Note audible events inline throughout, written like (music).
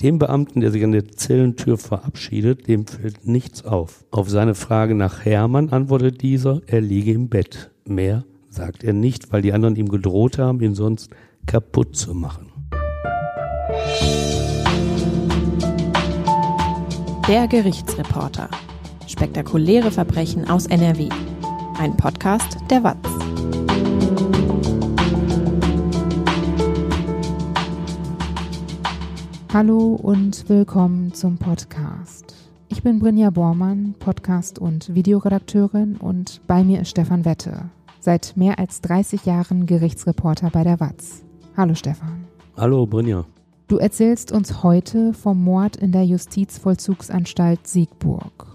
Dem Beamten, der sich an der Zellentür verabschiedet, dem fällt nichts auf. Auf seine Frage nach Hermann antwortet dieser, er liege im Bett. Mehr sagt er nicht, weil die anderen ihm gedroht haben, ihn sonst kaputt zu machen. Der Gerichtsreporter. Spektakuläre Verbrechen aus NRW. Ein Podcast der WAZ. Hallo und willkommen zum Podcast. Ich bin Brinja Bormann, Podcast- und Videoredakteurin und bei mir ist Stefan Wette, seit mehr als 30 Jahren Gerichtsreporter bei der WAZ. Hallo Stefan. Hallo Brinja. Du erzählst uns heute vom Mord in der Justizvollzugsanstalt Siegburg.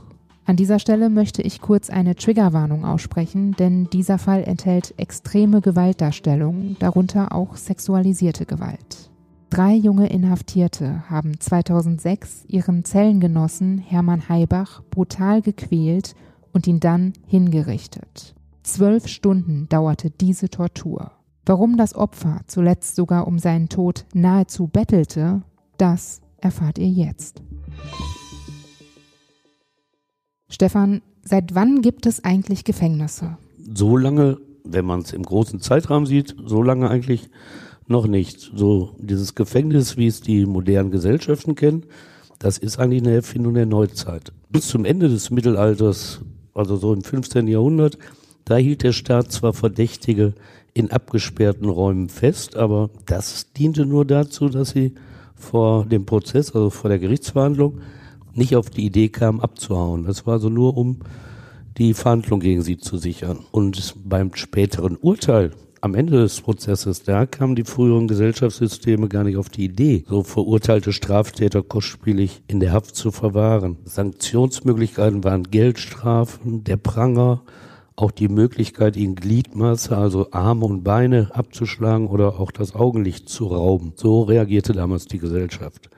An dieser Stelle möchte ich kurz eine Triggerwarnung aussprechen, denn dieser Fall enthält extreme Gewaltdarstellungen, darunter auch sexualisierte Gewalt. Drei junge Inhaftierte haben 2006 ihren Zellengenossen Hermann Heibach brutal gequält und ihn dann hingerichtet. Zwölf Stunden dauerte diese Tortur. Warum das Opfer zuletzt sogar um seinen Tod nahezu bettelte, das erfahrt ihr jetzt. Stefan, seit wann gibt es eigentlich Gefängnisse? So lange, wenn man es im großen Zeitrahmen sieht, so lange eigentlich noch nicht. So dieses Gefängnis, wie es die modernen Gesellschaften kennen, das ist eigentlich eine Erfindung der Neuzeit. Bis zum Ende des Mittelalters, also so im 15. Jahrhundert, da hielt der Staat zwar Verdächtige in abgesperrten Räumen fest, aber das diente nur dazu, dass sie vor dem Prozess, also vor der Gerichtsverhandlung, nicht auf die Idee kamen, abzuhauen. Das war so nur, um die Verhandlung gegen sie zu sichern. Und beim späteren Urteil am Ende des Prozesses, da kamen die früheren Gesellschaftssysteme gar nicht auf die Idee, so verurteilte Straftäter kostspielig in der Haft zu verwahren. Sanktionsmöglichkeiten waren Geldstrafen, der Pranger, auch die Möglichkeit, ihnen Gliedmaße, also Arme und Beine abzuschlagen oder auch das Augenlicht zu rauben. So reagierte damals die Gesellschaft.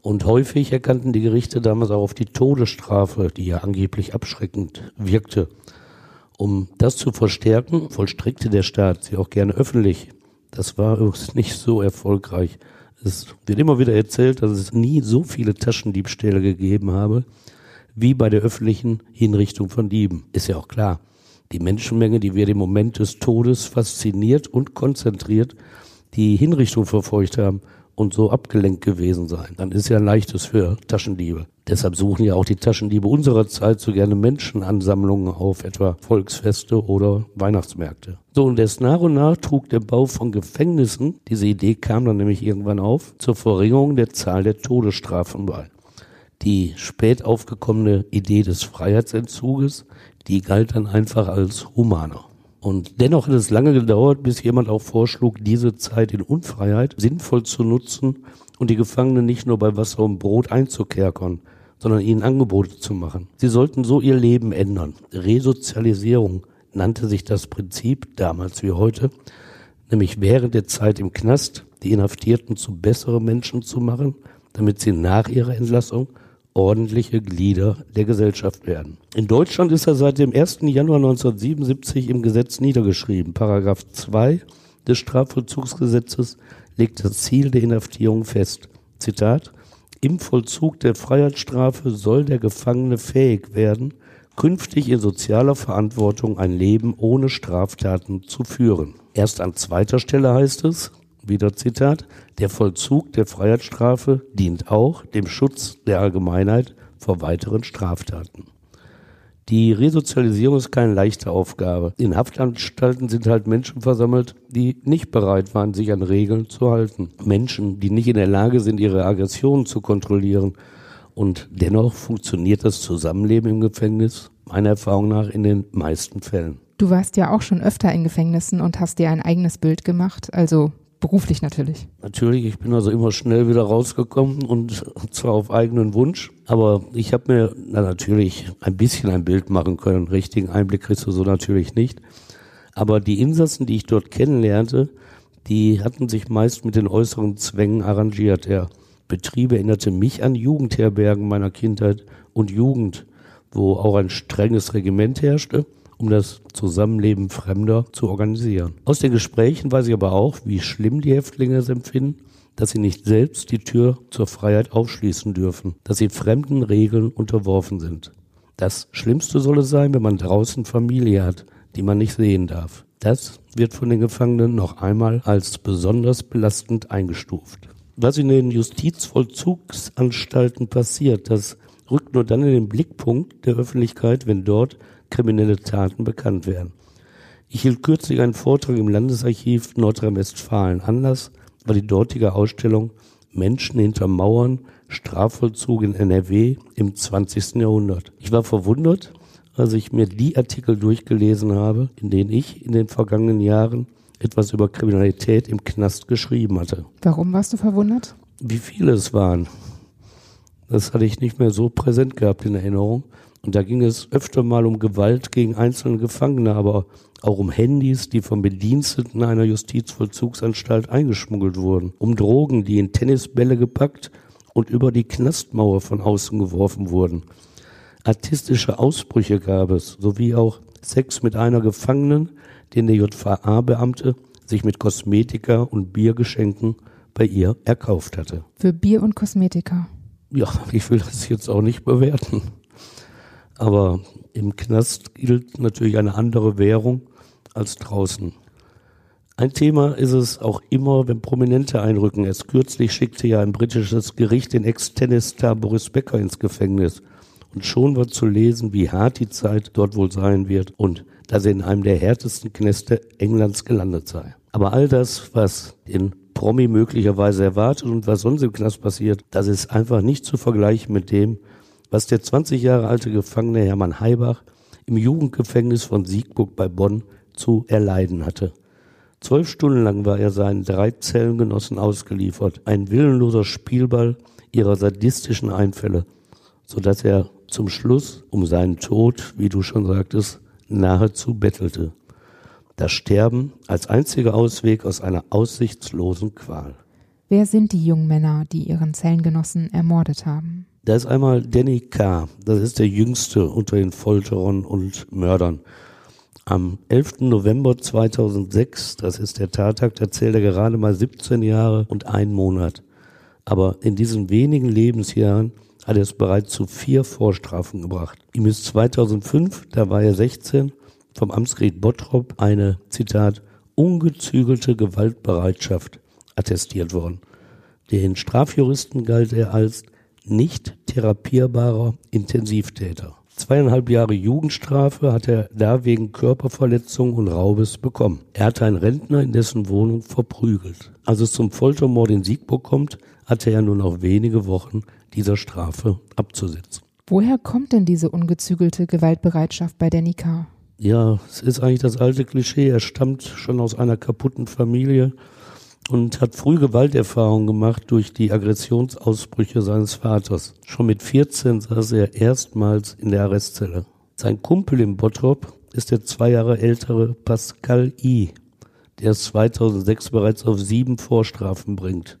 Und häufig erkannten die Gerichte damals auch auf die Todesstrafe, die ja angeblich abschreckend wirkte. Um das zu verstärken, vollstreckte der Staat sie auch gerne öffentlich. Das war übrigens nicht so erfolgreich. Es wird immer wieder erzählt, dass es nie so viele Taschendiebstähle gegeben habe, wie bei der öffentlichen Hinrichtung von Dieben. Ist ja auch klar. Die Menschenmenge, die wird im Moment des Todes fasziniert und konzentriert die Hinrichtung verfolgt haben, und so abgelenkt gewesen sein. Dann ist ja ein leichtes für Taschendiebe. Deshalb suchen ja auch die Taschendiebe unserer Zeit so gerne Menschenansammlungen auf, etwa Volksfeste oder Weihnachtsmärkte. So, und erst nach und nach trug der Bau von Gefängnissen, diese Idee kam dann nämlich irgendwann auf, zur Verringerung der Zahl der Todesstrafen bei. Die spät aufgekommene Idee des Freiheitsentzuges, die galt dann einfach als humaner. Und dennoch hat es lange gedauert, bis jemand auch vorschlug, diese Zeit in Unfreiheit sinnvoll zu nutzen und die Gefangenen nicht nur bei Wasser und Brot einzukerkern, sondern ihnen Angebote zu machen. Sie sollten so ihr Leben ändern. Resozialisierung nannte sich das Prinzip, damals wie heute, nämlich während der Zeit im Knast die Inhaftierten zu besseren Menschen zu machen, damit sie nach ihrer Entlassung ordentliche Glieder der Gesellschaft werden. In Deutschland ist er seit dem 1. Januar 1977 im Gesetz niedergeschrieben. Paragraph 2 des Strafvollzugsgesetzes legt das Ziel der Inhaftierung fest. Zitat Im Vollzug der Freiheitsstrafe soll der Gefangene fähig werden, künftig in sozialer Verantwortung ein Leben ohne Straftaten zu führen. Erst an zweiter Stelle heißt es, wieder Zitat, der Vollzug der Freiheitsstrafe dient auch dem Schutz der Allgemeinheit vor weiteren Straftaten. Die Resozialisierung ist keine leichte Aufgabe. In Haftanstalten sind halt Menschen versammelt, die nicht bereit waren, sich an Regeln zu halten. Menschen, die nicht in der Lage sind, ihre Aggressionen zu kontrollieren. Und dennoch funktioniert das Zusammenleben im Gefängnis meiner Erfahrung nach in den meisten Fällen. Du warst ja auch schon öfter in Gefängnissen und hast dir ein eigenes Bild gemacht. Also Beruflich natürlich. Natürlich, ich bin also immer schnell wieder rausgekommen und zwar auf eigenen Wunsch. Aber ich habe mir na, natürlich ein bisschen ein Bild machen können. Richtigen Einblick kriegst du so natürlich nicht. Aber die Insassen, die ich dort kennenlernte, die hatten sich meist mit den äußeren Zwängen arrangiert. Der Betrieb erinnerte mich an Jugendherbergen meiner Kindheit und Jugend, wo auch ein strenges Regiment herrschte um das Zusammenleben Fremder zu organisieren. Aus den Gesprächen weiß ich aber auch, wie schlimm die Häftlinge es empfinden, dass sie nicht selbst die Tür zur Freiheit aufschließen dürfen, dass sie fremden Regeln unterworfen sind. Das Schlimmste soll es sein, wenn man draußen Familie hat, die man nicht sehen darf. Das wird von den Gefangenen noch einmal als besonders belastend eingestuft. Was in den Justizvollzugsanstalten passiert, das rückt nur dann in den Blickpunkt der Öffentlichkeit, wenn dort kriminelle Taten bekannt werden. Ich hielt kürzlich einen Vortrag im Landesarchiv Nordrhein-Westfalen. Anlass war die dortige Ausstellung Menschen hinter Mauern, Strafvollzug in NRW im 20. Jahrhundert. Ich war verwundert, als ich mir die Artikel durchgelesen habe, in denen ich in den vergangenen Jahren etwas über Kriminalität im Knast geschrieben hatte. Warum warst du verwundert? Wie viele es waren. Das hatte ich nicht mehr so präsent gehabt in Erinnerung. Und da ging es öfter mal um Gewalt gegen einzelne Gefangene, aber auch um Handys, die von Bediensteten einer Justizvollzugsanstalt eingeschmuggelt wurden, um Drogen, die in Tennisbälle gepackt und über die Knastmauer von außen geworfen wurden. Artistische Ausbrüche gab es, sowie auch Sex mit einer Gefangenen, den der JVA-Beamte sich mit Kosmetika und Biergeschenken bei ihr erkauft hatte. Für Bier und Kosmetika. Ja, (laughs) ich will das jetzt auch nicht bewerten. Aber im Knast gilt natürlich eine andere Währung als draußen. Ein Thema ist es auch immer, wenn Prominente einrücken. Erst kürzlich schickte ja ein britisches Gericht den Ex-Tennisstar Boris Becker ins Gefängnis. Und schon wird zu lesen, wie hart die Zeit dort wohl sein wird und dass er in einem der härtesten Knäste Englands gelandet sei. Aber all das, was den Promi möglicherweise erwartet und was sonst im Knast passiert, das ist einfach nicht zu vergleichen mit dem, was der 20 Jahre alte Gefangene Hermann Heibach im Jugendgefängnis von Siegburg bei Bonn zu erleiden hatte. Zwölf Stunden lang war er seinen drei Zellengenossen ausgeliefert, ein willenloser Spielball ihrer sadistischen Einfälle, so dass er zum Schluss um seinen Tod, wie du schon sagtest, nahezu bettelte. Das Sterben als einziger Ausweg aus einer aussichtslosen Qual. Wer sind die jungen Männer, die ihren Zellengenossen ermordet haben? Da ist einmal Danny K., das ist der jüngste unter den Folterern und Mördern. Am 11. November 2006, das ist der Tattag, da zählt er gerade mal 17 Jahre und einen Monat. Aber in diesen wenigen Lebensjahren hat er es bereits zu vier Vorstrafen gebracht. Ihm ist 2005, da war er 16, vom Amtsgericht Bottrop eine, Zitat, ungezügelte Gewaltbereitschaft attestiert worden. Den Strafjuristen galt er als nicht therapierbarer Intensivtäter. Zweieinhalb Jahre Jugendstrafe hat er da wegen Körperverletzung und Raubes bekommen. Er hatte einen Rentner in dessen Wohnung verprügelt. Als es zum Foltermord in Siegburg kommt, hatte er nur noch wenige Wochen dieser Strafe abzusitzen. Woher kommt denn diese ungezügelte Gewaltbereitschaft bei Danny K.? Ja, es ist eigentlich das alte Klischee. Er stammt schon aus einer kaputten Familie und hat früh Gewalterfahrung gemacht durch die Aggressionsausbrüche seines Vaters. Schon mit 14 saß er erstmals in der Arrestzelle. Sein Kumpel im Bottrop ist der zwei Jahre ältere Pascal I., der es 2006 bereits auf sieben Vorstrafen bringt.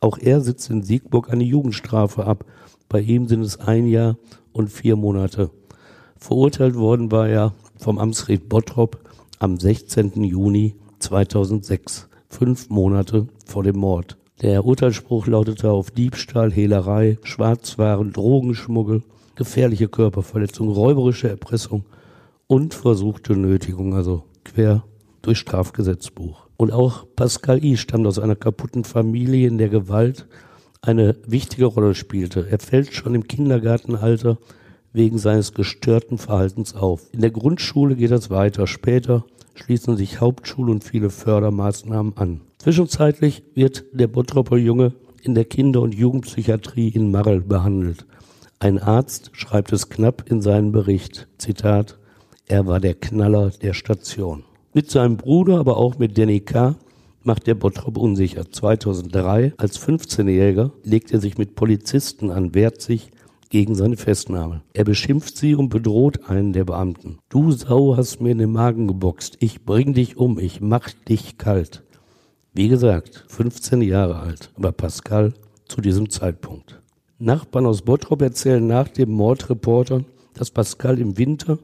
Auch er sitzt in Siegburg eine Jugendstrafe ab. Bei ihm sind es ein Jahr und vier Monate. Verurteilt worden war er vom Amtsgericht Bottrop am 16. Juni 2006 fünf Monate vor dem Mord. Der Urteilsspruch lautete auf Diebstahl, Hehlerei, Schwarzwaren, Drogenschmuggel, gefährliche Körperverletzung, räuberische Erpressung und versuchte Nötigung, also quer durch Strafgesetzbuch. Und auch Pascal I. stammt aus einer kaputten Familie, in der Gewalt eine wichtige Rolle spielte. Er fällt schon im Kindergartenalter wegen seines gestörten Verhaltens auf. In der Grundschule geht es weiter. Später schließen sich Hauptschule und viele Fördermaßnahmen an. Zwischenzeitlich wird der Bottropper Junge in der Kinder- und Jugendpsychiatrie in Marl behandelt. Ein Arzt schreibt es knapp in seinen Bericht. Zitat, er war der Knaller der Station. Mit seinem Bruder, aber auch mit Danny K. macht der Bottrop unsicher. 2003, als 15-Jähriger, legt er sich mit Polizisten an, wehrt sich gegen seine Festnahme. Er beschimpft sie und bedroht einen der Beamten. Du Sau hast mir in den Magen geboxt. Ich bring dich um. Ich mach dich kalt. Wie gesagt, 15 Jahre alt, aber Pascal zu diesem Zeitpunkt. Nachbarn aus Bottrop erzählen nach dem Mordreporter, dass Pascal im Winter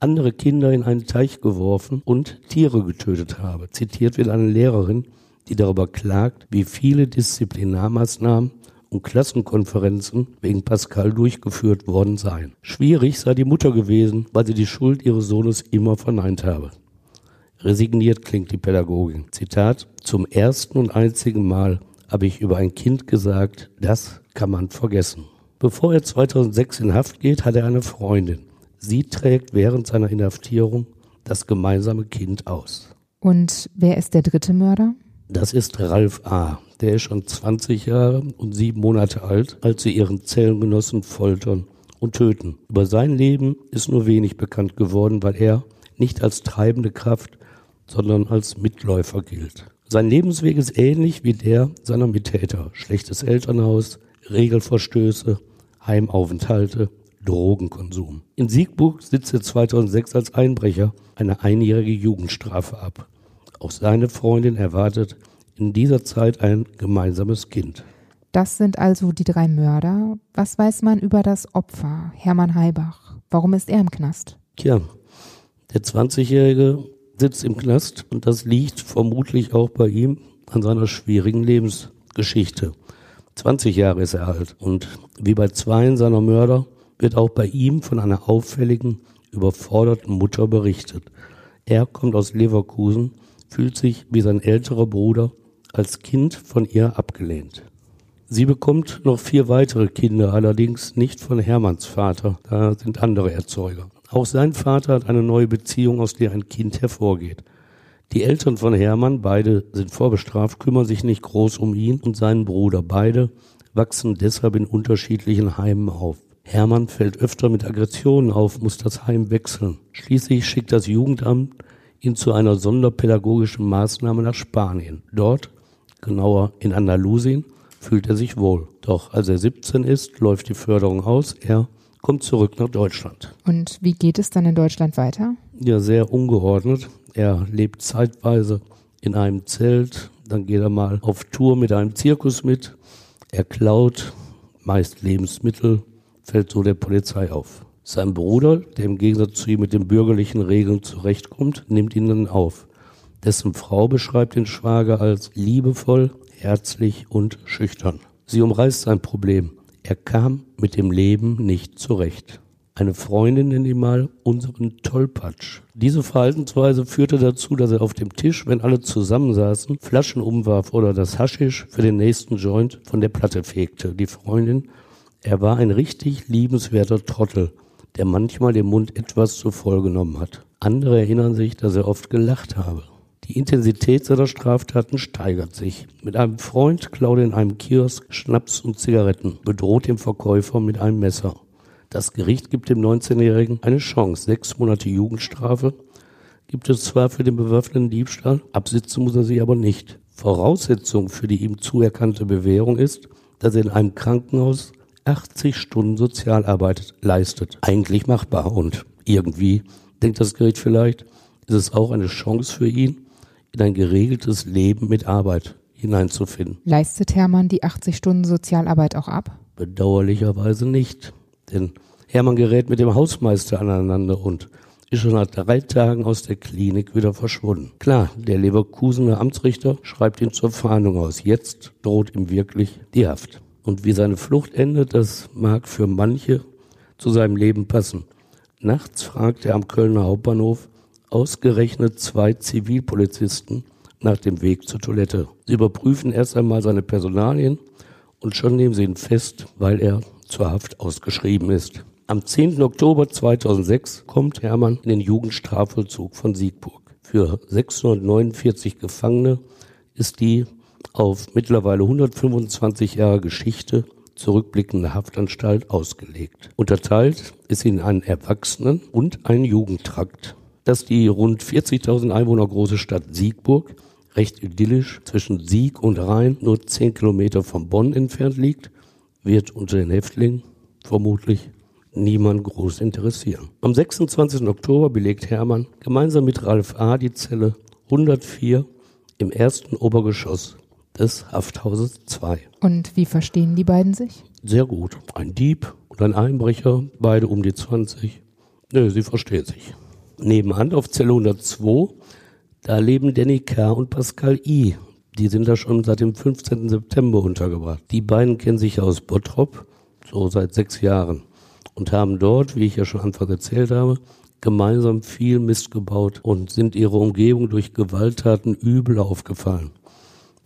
andere Kinder in einen Teich geworfen und Tiere getötet habe. Zitiert wird eine Lehrerin, die darüber klagt, wie viele Disziplinarmaßnahmen und Klassenkonferenzen wegen Pascal durchgeführt worden seien. Schwierig sei die Mutter gewesen, weil sie die Schuld ihres Sohnes immer verneint habe. Resigniert klingt die Pädagogin. Zitat, zum ersten und einzigen Mal habe ich über ein Kind gesagt, das kann man vergessen. Bevor er 2006 in Haft geht, hat er eine Freundin. Sie trägt während seiner Inhaftierung das gemeinsame Kind aus. Und wer ist der dritte Mörder? Das ist Ralf A. Der ist schon 20 Jahre und sieben Monate alt, als sie ihren Zellengenossen foltern und töten. Über sein Leben ist nur wenig bekannt geworden, weil er nicht als treibende Kraft, sondern als Mitläufer gilt. Sein Lebensweg ist ähnlich wie der seiner Mittäter. Schlechtes Elternhaus, Regelverstöße, Heimaufenthalte, Drogenkonsum. In Siegburg sitzt er 2006 als Einbrecher eine einjährige Jugendstrafe ab. Auch seine Freundin erwartet in dieser Zeit ein gemeinsames Kind. Das sind also die drei Mörder. Was weiß man über das Opfer, Hermann Heibach? Warum ist er im Knast? Tja, der 20-Jährige sitzt im Knast und das liegt vermutlich auch bei ihm an seiner schwierigen Lebensgeschichte. 20 Jahre ist er alt und wie bei zweien seiner Mörder wird auch bei ihm von einer auffälligen, überforderten Mutter berichtet. Er kommt aus Leverkusen, fühlt sich wie sein älterer Bruder als Kind von ihr abgelehnt. Sie bekommt noch vier weitere Kinder, allerdings nicht von Hermanns Vater, da sind andere Erzeuger. Auch sein Vater hat eine neue Beziehung, aus der ein Kind hervorgeht. Die Eltern von Hermann, beide sind vorbestraft, kümmern sich nicht groß um ihn und seinen Bruder. Beide wachsen deshalb in unterschiedlichen Heimen auf. Hermann fällt öfter mit Aggressionen auf, muss das Heim wechseln. Schließlich schickt das Jugendamt ihn zu einer sonderpädagogischen Maßnahme nach Spanien. Dort, genauer in Andalusien, fühlt er sich wohl. Doch als er 17 ist, läuft die Förderung aus. Er kommt zurück nach Deutschland. Und wie geht es dann in Deutschland weiter? Ja, sehr ungeordnet. Er lebt zeitweise in einem Zelt, dann geht er mal auf Tour mit einem Zirkus mit. Er klaut meist Lebensmittel, fällt so der Polizei auf. Sein Bruder, der im Gegensatz zu ihm mit den bürgerlichen Regeln zurechtkommt, nimmt ihn dann auf. Dessen Frau beschreibt den Schwager als liebevoll, herzlich und schüchtern. Sie umreißt sein Problem. Er kam mit dem Leben nicht zurecht. Eine Freundin nennt ihn mal unseren Tollpatsch. Diese Verhaltensweise führte dazu, dass er auf dem Tisch, wenn alle zusammensaßen, Flaschen umwarf oder das Haschisch für den nächsten Joint von der Platte fegte. Die Freundin, er war ein richtig liebenswerter Trottel, der manchmal den Mund etwas zu voll genommen hat. Andere erinnern sich, dass er oft gelacht habe. Die Intensität seiner Straftaten steigert sich. Mit einem Freund klaut er in einem Kiosk Schnaps und Zigaretten, bedroht den Verkäufer mit einem Messer. Das Gericht gibt dem 19-Jährigen eine Chance. Sechs Monate Jugendstrafe gibt es zwar für den bewaffneten Diebstahl, absitzen muss er sie aber nicht. Voraussetzung für die ihm zuerkannte Bewährung ist, dass er in einem Krankenhaus 80 Stunden Sozialarbeit leistet. Eigentlich machbar und irgendwie, denkt das Gericht vielleicht, ist es auch eine Chance für ihn, in ein geregeltes Leben mit Arbeit hineinzufinden. Leistet Hermann die 80 Stunden Sozialarbeit auch ab? Bedauerlicherweise nicht. Denn Hermann gerät mit dem Hausmeister aneinander und ist schon nach drei Tagen aus der Klinik wieder verschwunden. Klar, der Leverkusener Amtsrichter schreibt ihn zur Fahndung aus. Jetzt droht ihm wirklich die Haft. Und wie seine Flucht endet, das mag für manche zu seinem Leben passen. Nachts fragt er am Kölner Hauptbahnhof ausgerechnet zwei Zivilpolizisten nach dem Weg zur Toilette. Sie überprüfen erst einmal seine Personalien und schon nehmen sie ihn fest, weil er zur Haft ausgeschrieben ist. Am 10. Oktober 2006 kommt Hermann in den Jugendstrafvollzug von Siegburg. Für 649 Gefangene ist die auf mittlerweile 125 Jahre Geschichte zurückblickende Haftanstalt ausgelegt. Unterteilt ist in einen Erwachsenen- und einen Jugendtrakt. Dass die rund 40.000 Einwohner große Stadt Siegburg recht idyllisch zwischen Sieg und Rhein nur 10 Kilometer von Bonn entfernt liegt, wird unter den Häftlingen vermutlich niemand groß interessieren. Am 26. Oktober belegt Hermann gemeinsam mit Ralf A. die Zelle 104 im ersten Obergeschoss des Hafthauses 2. Und wie verstehen die beiden sich? Sehr gut. Ein Dieb und ein Einbrecher, beide um die 20. Nö, sie verstehen sich. Nebenan auf Zelle 102, da leben Danny K. und Pascal I., Die sind da schon seit dem 15. September untergebracht. Die beiden kennen sich aus Bottrop, so seit sechs Jahren, und haben dort, wie ich ja schon anfangs erzählt habe, gemeinsam viel Mist gebaut und sind ihre Umgebung durch Gewalttaten übel aufgefallen.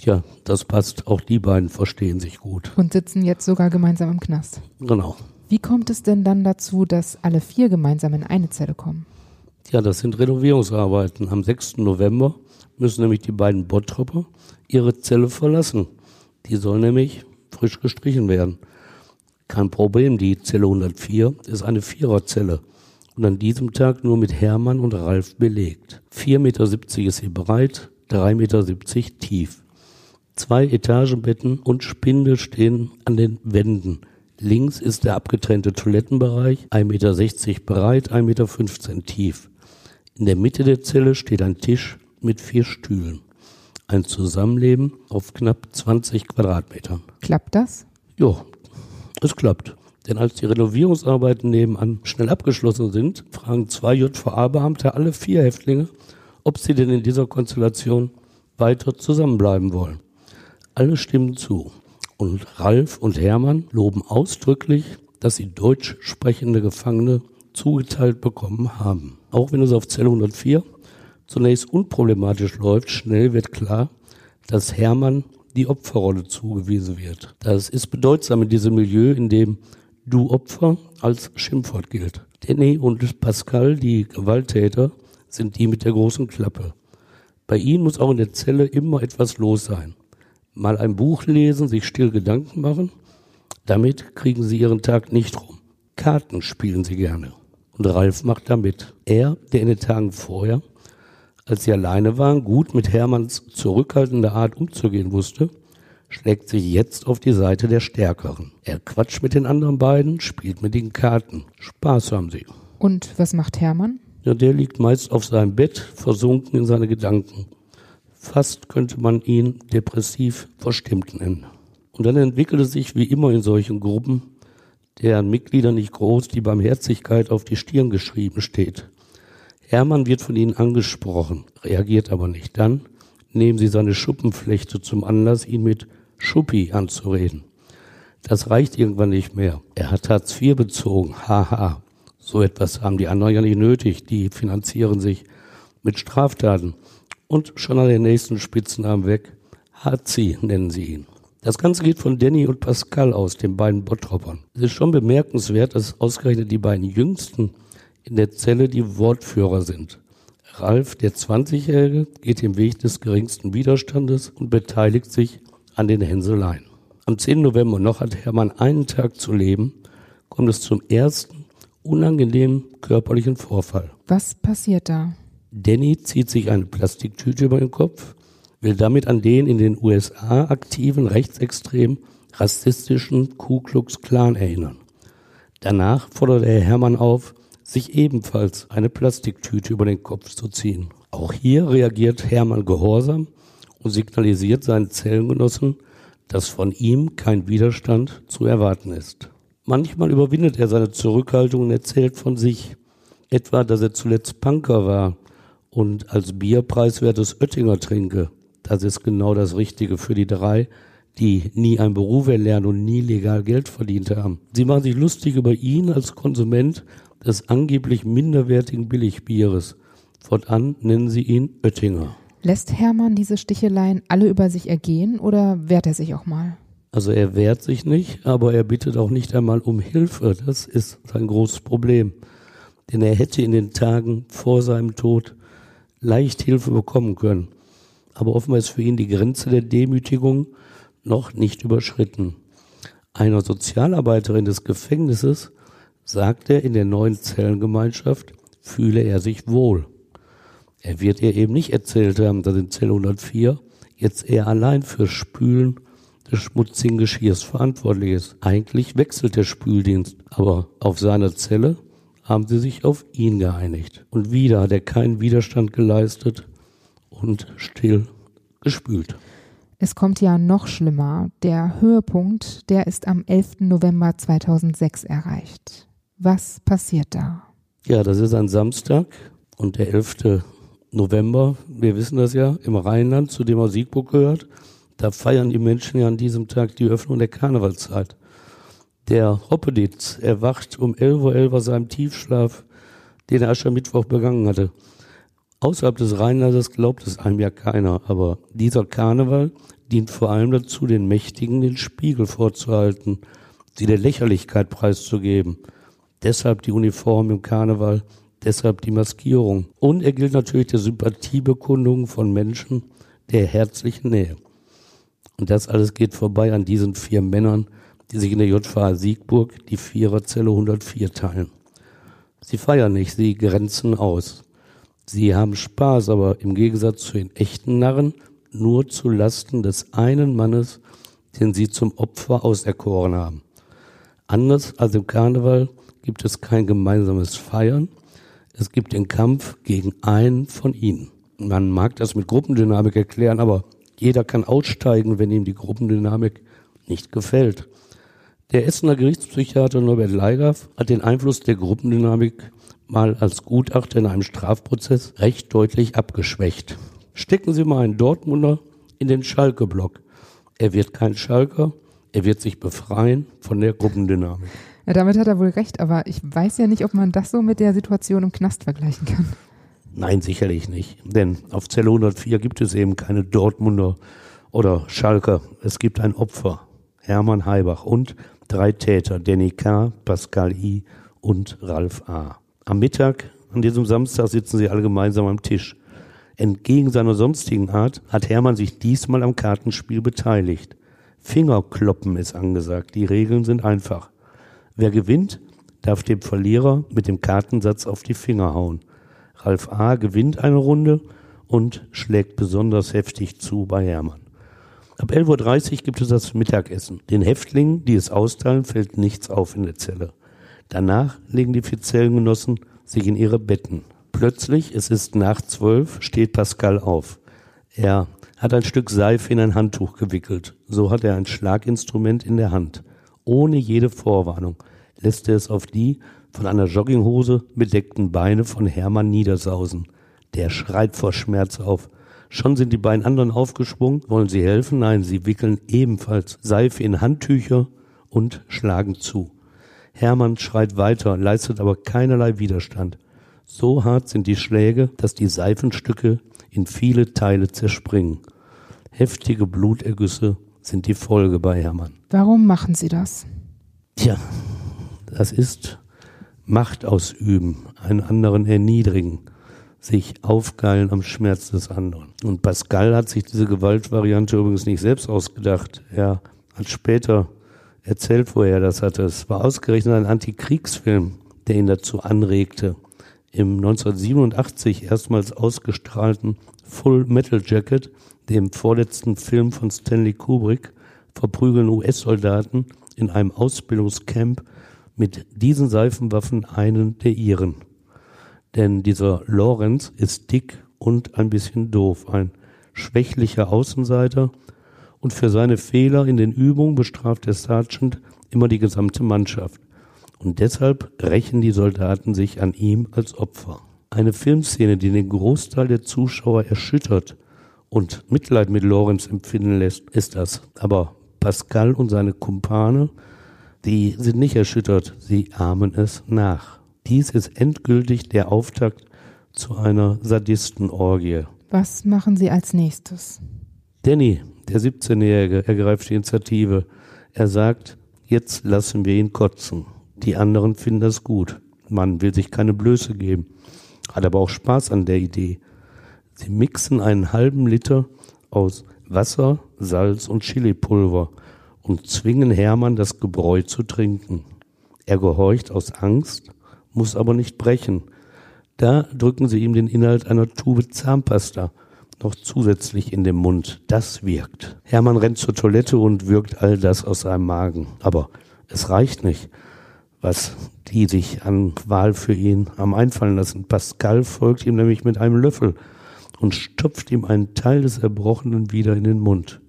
Tja, das passt. Auch die beiden verstehen sich gut. Und sitzen jetzt sogar gemeinsam im Knast. Genau. Wie kommt es denn dann dazu, dass alle vier gemeinsam in eine Zelle kommen? Ja, das sind Renovierungsarbeiten. Am 6. November müssen nämlich die beiden Bottropper ihre Zelle verlassen. Die soll nämlich frisch gestrichen werden. Kein Problem, die Zelle 104 ist eine Viererzelle und an diesem Tag nur mit Hermann und Ralf belegt. 4,70 Meter ist sie breit, 3,70 Meter tief. Zwei Etagenbetten und Spinde stehen an den Wänden. Links ist der abgetrennte Toilettenbereich, 1,60 Meter breit, 1,15 Meter tief. In der Mitte der Zelle steht ein Tisch mit vier Stühlen. Ein Zusammenleben auf knapp 20 Quadratmetern. Klappt das? Ja, es klappt. Denn als die Renovierungsarbeiten nebenan schnell abgeschlossen sind, fragen zwei JVA-Beamte alle vier Häftlinge, ob sie denn in dieser Konstellation weiter zusammenbleiben wollen. Alle stimmen zu. Und Ralf und Hermann loben ausdrücklich, dass sie deutsch sprechende Gefangene zugeteilt bekommen haben. Auch wenn es auf Zelle 104 zunächst unproblematisch läuft, schnell wird klar, dass Hermann die Opferrolle zugewiesen wird. Das ist bedeutsam in diesem Milieu, in dem du Opfer als Schimpfwort gilt. Danny und Pascal, die Gewalttäter, sind die mit der großen Klappe. Bei ihnen muss auch in der Zelle immer etwas los sein mal ein Buch lesen, sich still Gedanken machen. Damit kriegen sie ihren Tag nicht rum. Karten spielen sie gerne. Und Ralf macht damit. Er, der in den Tagen vorher, als sie alleine waren, gut mit Hermanns zurückhaltender Art umzugehen wusste, schlägt sich jetzt auf die Seite der Stärkeren. Er quatscht mit den anderen beiden, spielt mit den Karten. Spaß haben sie. Und was macht Hermann? Ja, der liegt meist auf seinem Bett, versunken in seine Gedanken. Fast könnte man ihn depressiv verstimmt nennen. Und dann entwickelte sich wie immer in solchen Gruppen, deren Mitglieder nicht groß die Barmherzigkeit auf die Stirn geschrieben steht. Hermann wird von ihnen angesprochen, reagiert aber nicht. Dann nehmen sie seine Schuppenflechte zum Anlass, ihn mit Schuppi anzureden. Das reicht irgendwann nicht mehr. Er hat Hartz IV bezogen. Haha. So etwas haben die anderen ja nicht nötig. Die finanzieren sich mit Straftaten und schon an den nächsten Spitznamen weg. Hazi nennen sie ihn. Das Ganze geht von Danny und Pascal aus, den beiden Bottroppern. Es ist schon bemerkenswert, dass ausgerechnet die beiden Jüngsten in der Zelle die Wortführer sind. Ralf, der 20-Jährige, geht den Weg des geringsten Widerstandes und beteiligt sich an den Hänseleien. Am 10. November noch hat Hermann einen Tag zu leben, kommt es zum ersten unangenehmen körperlichen Vorfall. Was passiert da? Danny zieht sich eine Plastiktüte über den Kopf, will damit an den in den USA aktiven rechtsextremen rassistischen Ku Klux Klan erinnern. Danach fordert er Hermann auf, sich ebenfalls eine Plastiktüte über den Kopf zu ziehen. Auch hier reagiert Hermann gehorsam und signalisiert seinen Zellengenossen, dass von ihm kein Widerstand zu erwarten ist. Manchmal überwindet er seine Zurückhaltung und erzählt von sich, etwa, dass er zuletzt Punker war und als bierpreiswertes Oettinger trinke. Das ist genau das Richtige für die drei, die nie einen Beruf erlernen und nie legal Geld verdient haben. Sie machen sich lustig über ihn als Konsument des angeblich minderwertigen Billigbieres. Fortan nennen sie ihn Oettinger. Lässt Hermann diese Sticheleien alle über sich ergehen oder wehrt er sich auch mal? Also er wehrt sich nicht, aber er bittet auch nicht einmal um Hilfe. Das ist sein großes Problem. Denn er hätte in den Tagen vor seinem Tod leicht Hilfe bekommen können. Aber offenbar ist für ihn die Grenze der Demütigung noch nicht überschritten. Einer Sozialarbeiterin des Gefängnisses sagt er in der neuen Zellengemeinschaft, fühle er sich wohl. Er wird ihr eben nicht erzählt haben, dass in Zelle 104 jetzt er allein für Spülen des schmutzigen Geschirrs verantwortlich ist. Eigentlich wechselt der Spüldienst, aber auf seiner Zelle haben sie sich auf ihn geeinigt. Und wieder hat er keinen Widerstand geleistet und still gespült. Es kommt ja noch schlimmer. Der Höhepunkt, der ist am 11. November 2006 erreicht. Was passiert da? Ja, das ist ein Samstag und der 11. November, wir wissen das ja, im Rheinland, zu dem auch Siegburg gehört, da feiern die Menschen ja an diesem Tag die Öffnung der Karnevalszeit. Der Hoppeditz erwacht um 11.11 Uhr aus seinem Tiefschlaf, den er Aschermittwoch begangen hatte. Außerhalb des Rheinlandes glaubt es einem ja keiner, aber dieser Karneval dient vor allem dazu, den Mächtigen den Spiegel vorzuhalten, sie der Lächerlichkeit preiszugeben. Deshalb die Uniform im Karneval, deshalb die Maskierung. Und er gilt natürlich der Sympathiebekundung von Menschen der herzlichen Nähe. Und das alles geht vorbei an diesen vier Männern, die sich in der JVA Siegburg die Viererzelle 104 teilen. Sie feiern nicht, sie grenzen aus. Sie haben Spaß, aber im Gegensatz zu den echten Narren nur zu Lasten des einen Mannes, den sie zum Opfer auserkoren haben. Anders als im Karneval gibt es kein gemeinsames Feiern, es gibt den Kampf gegen einen von ihnen. Man mag das mit Gruppendynamik erklären, aber jeder kann aussteigen, wenn ihm die Gruppendynamik nicht gefällt. Der Essener Gerichtspsychiater Norbert Leigaff hat den Einfluss der Gruppendynamik mal als Gutachter in einem Strafprozess recht deutlich abgeschwächt. Stecken Sie mal einen Dortmunder in den Schalke-Block. Er wird kein Schalker, er wird sich befreien von der Gruppendynamik. Ja, damit hat er wohl recht, aber ich weiß ja nicht, ob man das so mit der Situation im Knast vergleichen kann. Nein, sicherlich nicht. Denn auf Zelle 104 gibt es eben keine Dortmunder oder Schalker. Es gibt ein Opfer, Hermann Heibach und drei Täter, Danny K., Pascal I. und Ralf A. Am Mittag an diesem Samstag sitzen sie alle gemeinsam am Tisch. Entgegen seiner sonstigen Art hat Hermann sich diesmal am Kartenspiel beteiligt. Fingerkloppen ist angesagt. Die Regeln sind einfach. Wer gewinnt, darf dem Verlierer mit dem Kartensatz auf die Finger hauen. Ralf A. gewinnt eine Runde und schlägt besonders heftig zu bei Hermann. Ab 11.30 Uhr gibt es das Mittagessen. Den Häftlingen, die es austeilen, fällt nichts auf in der Zelle. Danach legen die vier Zellengenossen sich in ihre Betten. Plötzlich, es ist nach zwölf, steht Pascal auf. Er hat ein Stück Seife in ein Handtuch gewickelt. So hat er ein Schlaginstrument in der Hand. Ohne jede Vorwarnung lässt er es auf die von einer Jogginghose bedeckten Beine von Hermann niedersausen. Der schreit vor Schmerz auf. Schon sind die beiden anderen aufgesprungen. Wollen sie helfen? Nein, sie wickeln ebenfalls Seife in Handtücher und schlagen zu. Hermann schreit weiter, leistet aber keinerlei Widerstand. So hart sind die Schläge, dass die Seifenstücke in viele Teile zerspringen. Heftige Blutergüsse sind die Folge bei Hermann. Warum machen Sie das? Tja, das ist Macht ausüben, einen anderen erniedrigen sich aufgeilen am Schmerz des anderen. Und Pascal hat sich diese Gewaltvariante übrigens nicht selbst ausgedacht. Er hat später erzählt, wo er das hatte. Es war ausgerechnet ein Antikriegsfilm, der ihn dazu anregte. Im 1987 erstmals ausgestrahlten Full Metal Jacket, dem vorletzten Film von Stanley Kubrick, verprügeln US-Soldaten in einem Ausbildungscamp mit diesen Seifenwaffen einen der ihren. Denn dieser Lorenz ist dick und ein bisschen doof, ein schwächlicher Außenseiter. Und für seine Fehler in den Übungen bestraft der Sergeant immer die gesamte Mannschaft. Und deshalb rächen die Soldaten sich an ihm als Opfer. Eine Filmszene, die den Großteil der Zuschauer erschüttert und Mitleid mit Lorenz empfinden lässt, ist das. Aber Pascal und seine Kumpane, die sind nicht erschüttert, sie ahmen es nach. Dies ist endgültig der Auftakt zu einer Sadistenorgie. Was machen Sie als nächstes? Danny, der 17-Jährige, ergreift die Initiative. Er sagt, jetzt lassen wir ihn kotzen. Die anderen finden das gut. Man will sich keine Blöße geben. Hat aber auch Spaß an der Idee. Sie mixen einen halben Liter aus Wasser, Salz und Chilipulver und zwingen Hermann das Gebräu zu trinken. Er gehorcht aus Angst muss aber nicht brechen. Da drücken sie ihm den Inhalt einer Tube Zahnpasta noch zusätzlich in den Mund. Das wirkt. Hermann rennt zur Toilette und wirkt all das aus seinem Magen. Aber es reicht nicht, was die sich an Qual für ihn am einfallen lassen. Pascal folgt ihm nämlich mit einem Löffel und stopft ihm einen Teil des Erbrochenen wieder in den Mund.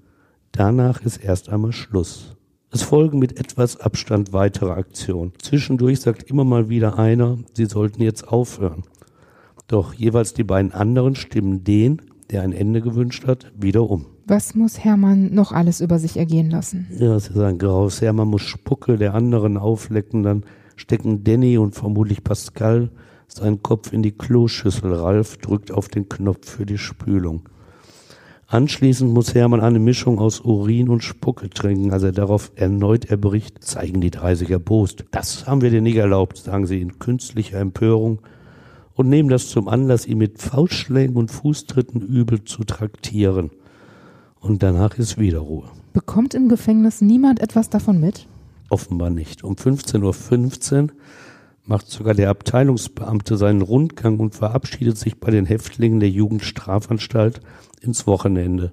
Danach ist erst einmal Schluss. Es folgen mit etwas Abstand weitere Aktionen. Zwischendurch sagt immer mal wieder einer, sie sollten jetzt aufhören. Doch jeweils die beiden anderen stimmen den, der ein Ende gewünscht hat, wieder um. Was muss Hermann noch alles über sich ergehen lassen? Ja, es ist ein Graus. Hermann muss Spucke der anderen auflecken, dann stecken Danny und vermutlich Pascal seinen Kopf in die Kloschüssel. Ralf drückt auf den Knopf für die Spülung. Anschließend muss Hermann eine Mischung aus Urin und Spucke trinken. Als er darauf erneut erbricht, zeigen die drei sich erbost. Das haben wir dir nicht erlaubt, sagen sie in künstlicher Empörung und nehmen das zum Anlass, ihn mit Faustschlägen und Fußtritten übel zu traktieren. Und danach ist wieder Ruhe. Bekommt im Gefängnis niemand etwas davon mit? Offenbar nicht. Um 15.15 Uhr macht sogar der Abteilungsbeamte seinen Rundgang und verabschiedet sich bei den Häftlingen der Jugendstrafanstalt ins Wochenende.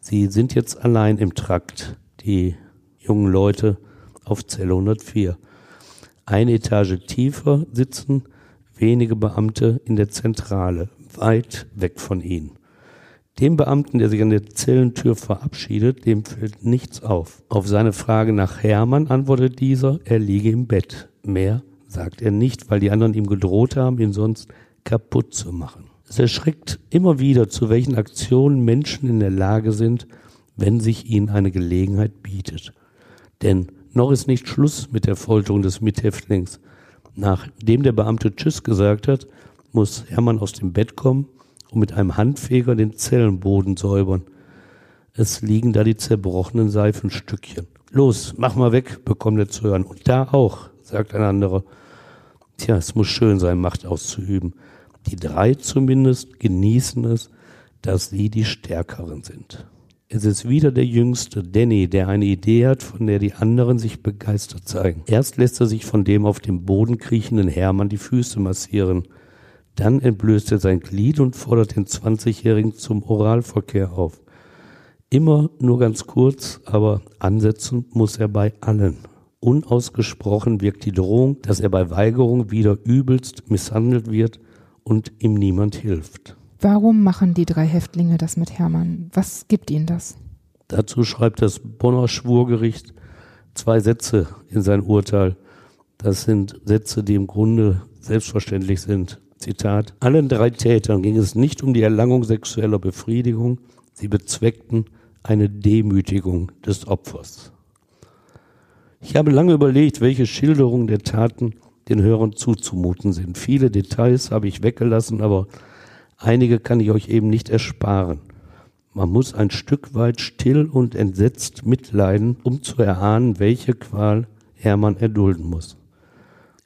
Sie sind jetzt allein im Trakt, die jungen Leute auf Zelle 104. Eine Etage tiefer sitzen wenige Beamte in der Zentrale, weit weg von ihnen. Dem Beamten, der sich an der Zellentür verabschiedet, dem fällt nichts auf. Auf seine Frage nach Hermann antwortet dieser, er liege im Bett. Mehr sagt er nicht, weil die anderen ihm gedroht haben, ihn sonst kaputt zu machen. Es erschreckt immer wieder, zu welchen Aktionen Menschen in der Lage sind, wenn sich ihnen eine Gelegenheit bietet. Denn noch ist nicht Schluss mit der Folterung des Mithäftlings. Nachdem der Beamte Tschüss gesagt hat, muss Hermann aus dem Bett kommen und mit einem Handfeger den Zellenboden säubern. Es liegen da die zerbrochenen Seifenstückchen. Los, mach mal weg, bekommt er zu hören. Und da auch, sagt ein anderer. Tja, es muss schön sein, Macht auszuüben. Die drei zumindest genießen es, dass sie die Stärkeren sind. Es ist wieder der Jüngste, Danny, der eine Idee hat, von der die anderen sich begeistert zeigen. Erst lässt er sich von dem auf dem Boden kriechenden Hermann die Füße massieren. Dann entblößt er sein Glied und fordert den 20-Jährigen zum Oralverkehr auf. Immer nur ganz kurz, aber ansetzen muss er bei allen. Unausgesprochen wirkt die Drohung, dass er bei Weigerung wieder übelst misshandelt wird und ihm niemand hilft. Warum machen die drei Häftlinge das mit Hermann? Was gibt ihnen das? Dazu schreibt das Bonner Schwurgericht zwei Sätze in sein Urteil. Das sind Sätze, die im Grunde selbstverständlich sind. Zitat, allen drei Tätern ging es nicht um die Erlangung sexueller Befriedigung, sie bezweckten eine Demütigung des Opfers. Ich habe lange überlegt, welche Schilderungen der Taten den Hörern zuzumuten sind. Viele Details habe ich weggelassen, aber einige kann ich euch eben nicht ersparen. Man muss ein Stück weit still und entsetzt mitleiden, um zu erahnen, welche Qual Hermann erdulden muss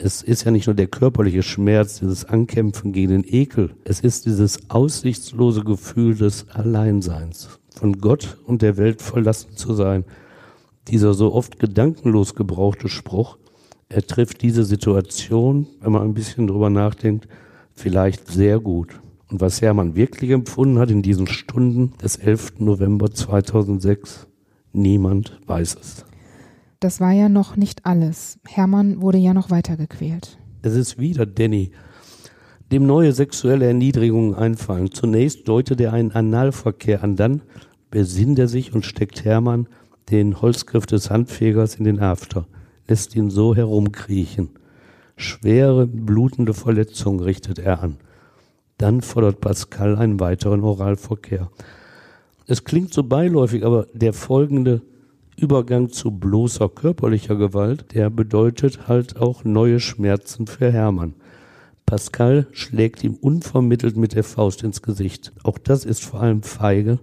es ist ja nicht nur der körperliche Schmerz, dieses Ankämpfen gegen den Ekel, es ist dieses aussichtslose Gefühl des Alleinseins, von Gott und der Welt verlassen zu sein. Dieser so oft gedankenlos gebrauchte Spruch, er trifft diese Situation, wenn man ein bisschen drüber nachdenkt, vielleicht sehr gut. Und was Hermann wirklich empfunden hat in diesen Stunden des 11. November 2006, niemand weiß es. Das war ja noch nicht alles. Hermann wurde ja noch weiter gequält. Es ist wieder Danny. Dem neue sexuelle Erniedrigungen einfallen. Zunächst deutet er einen Analverkehr an, dann besinnt er sich und steckt Hermann den Holzgriff des Handfegers in den After, lässt ihn so herumkriechen. Schwere, blutende Verletzungen richtet er an. Dann fordert Pascal einen weiteren Oralverkehr. Es klingt so beiläufig, aber der folgende Übergang zu bloßer körperlicher Gewalt, der bedeutet halt auch neue Schmerzen für Hermann. Pascal schlägt ihm unvermittelt mit der Faust ins Gesicht. Auch das ist vor allem feige,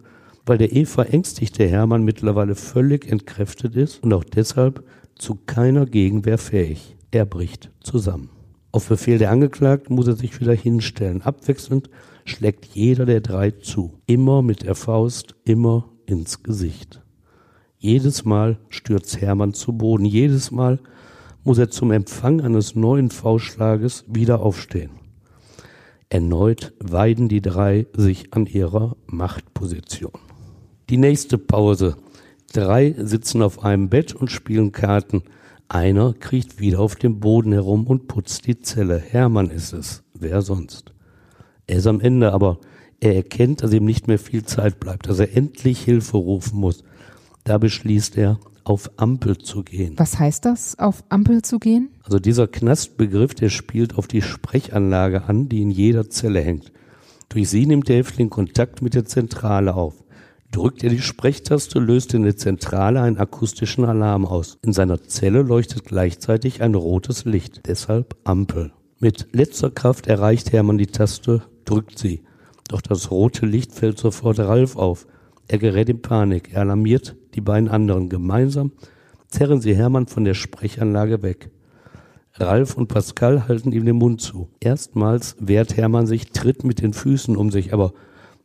weil der eh verängstigte Hermann mittlerweile völlig entkräftet ist und auch deshalb zu keiner Gegenwehr fähig. Er bricht zusammen. Auf Befehl der Angeklagten muss er sich wieder hinstellen. Abwechselnd schlägt jeder der drei zu. Immer mit der Faust, immer ins Gesicht. Jedes Mal stürzt Hermann zu Boden. Jedes Mal muss er zum Empfang eines neuen Faustschlages wieder aufstehen. Erneut weiden die drei sich an ihrer Machtposition. Die nächste Pause. Drei sitzen auf einem Bett und spielen Karten. Einer kriecht wieder auf dem Boden herum und putzt die Zelle. Hermann ist es. Wer sonst? Er ist am Ende, aber er erkennt, dass ihm nicht mehr viel Zeit bleibt, dass er endlich Hilfe rufen muss. Da beschließt er, auf Ampel zu gehen. Was heißt das, auf Ampel zu gehen? Also dieser Knastbegriff, der spielt auf die Sprechanlage an, die in jeder Zelle hängt. Durch sie nimmt der Häftling Kontakt mit der Zentrale auf. Drückt er die Sprechtaste, löst in der Zentrale einen akustischen Alarm aus. In seiner Zelle leuchtet gleichzeitig ein rotes Licht, deshalb Ampel. Mit letzter Kraft erreicht Hermann die Taste, drückt sie. Doch das rote Licht fällt sofort Ralf auf. Er gerät in Panik. Er alarmiert die beiden anderen. Gemeinsam zerren sie Hermann von der Sprechanlage weg. Ralf und Pascal halten ihm den Mund zu. Erstmals wehrt Hermann sich, tritt mit den Füßen um sich, aber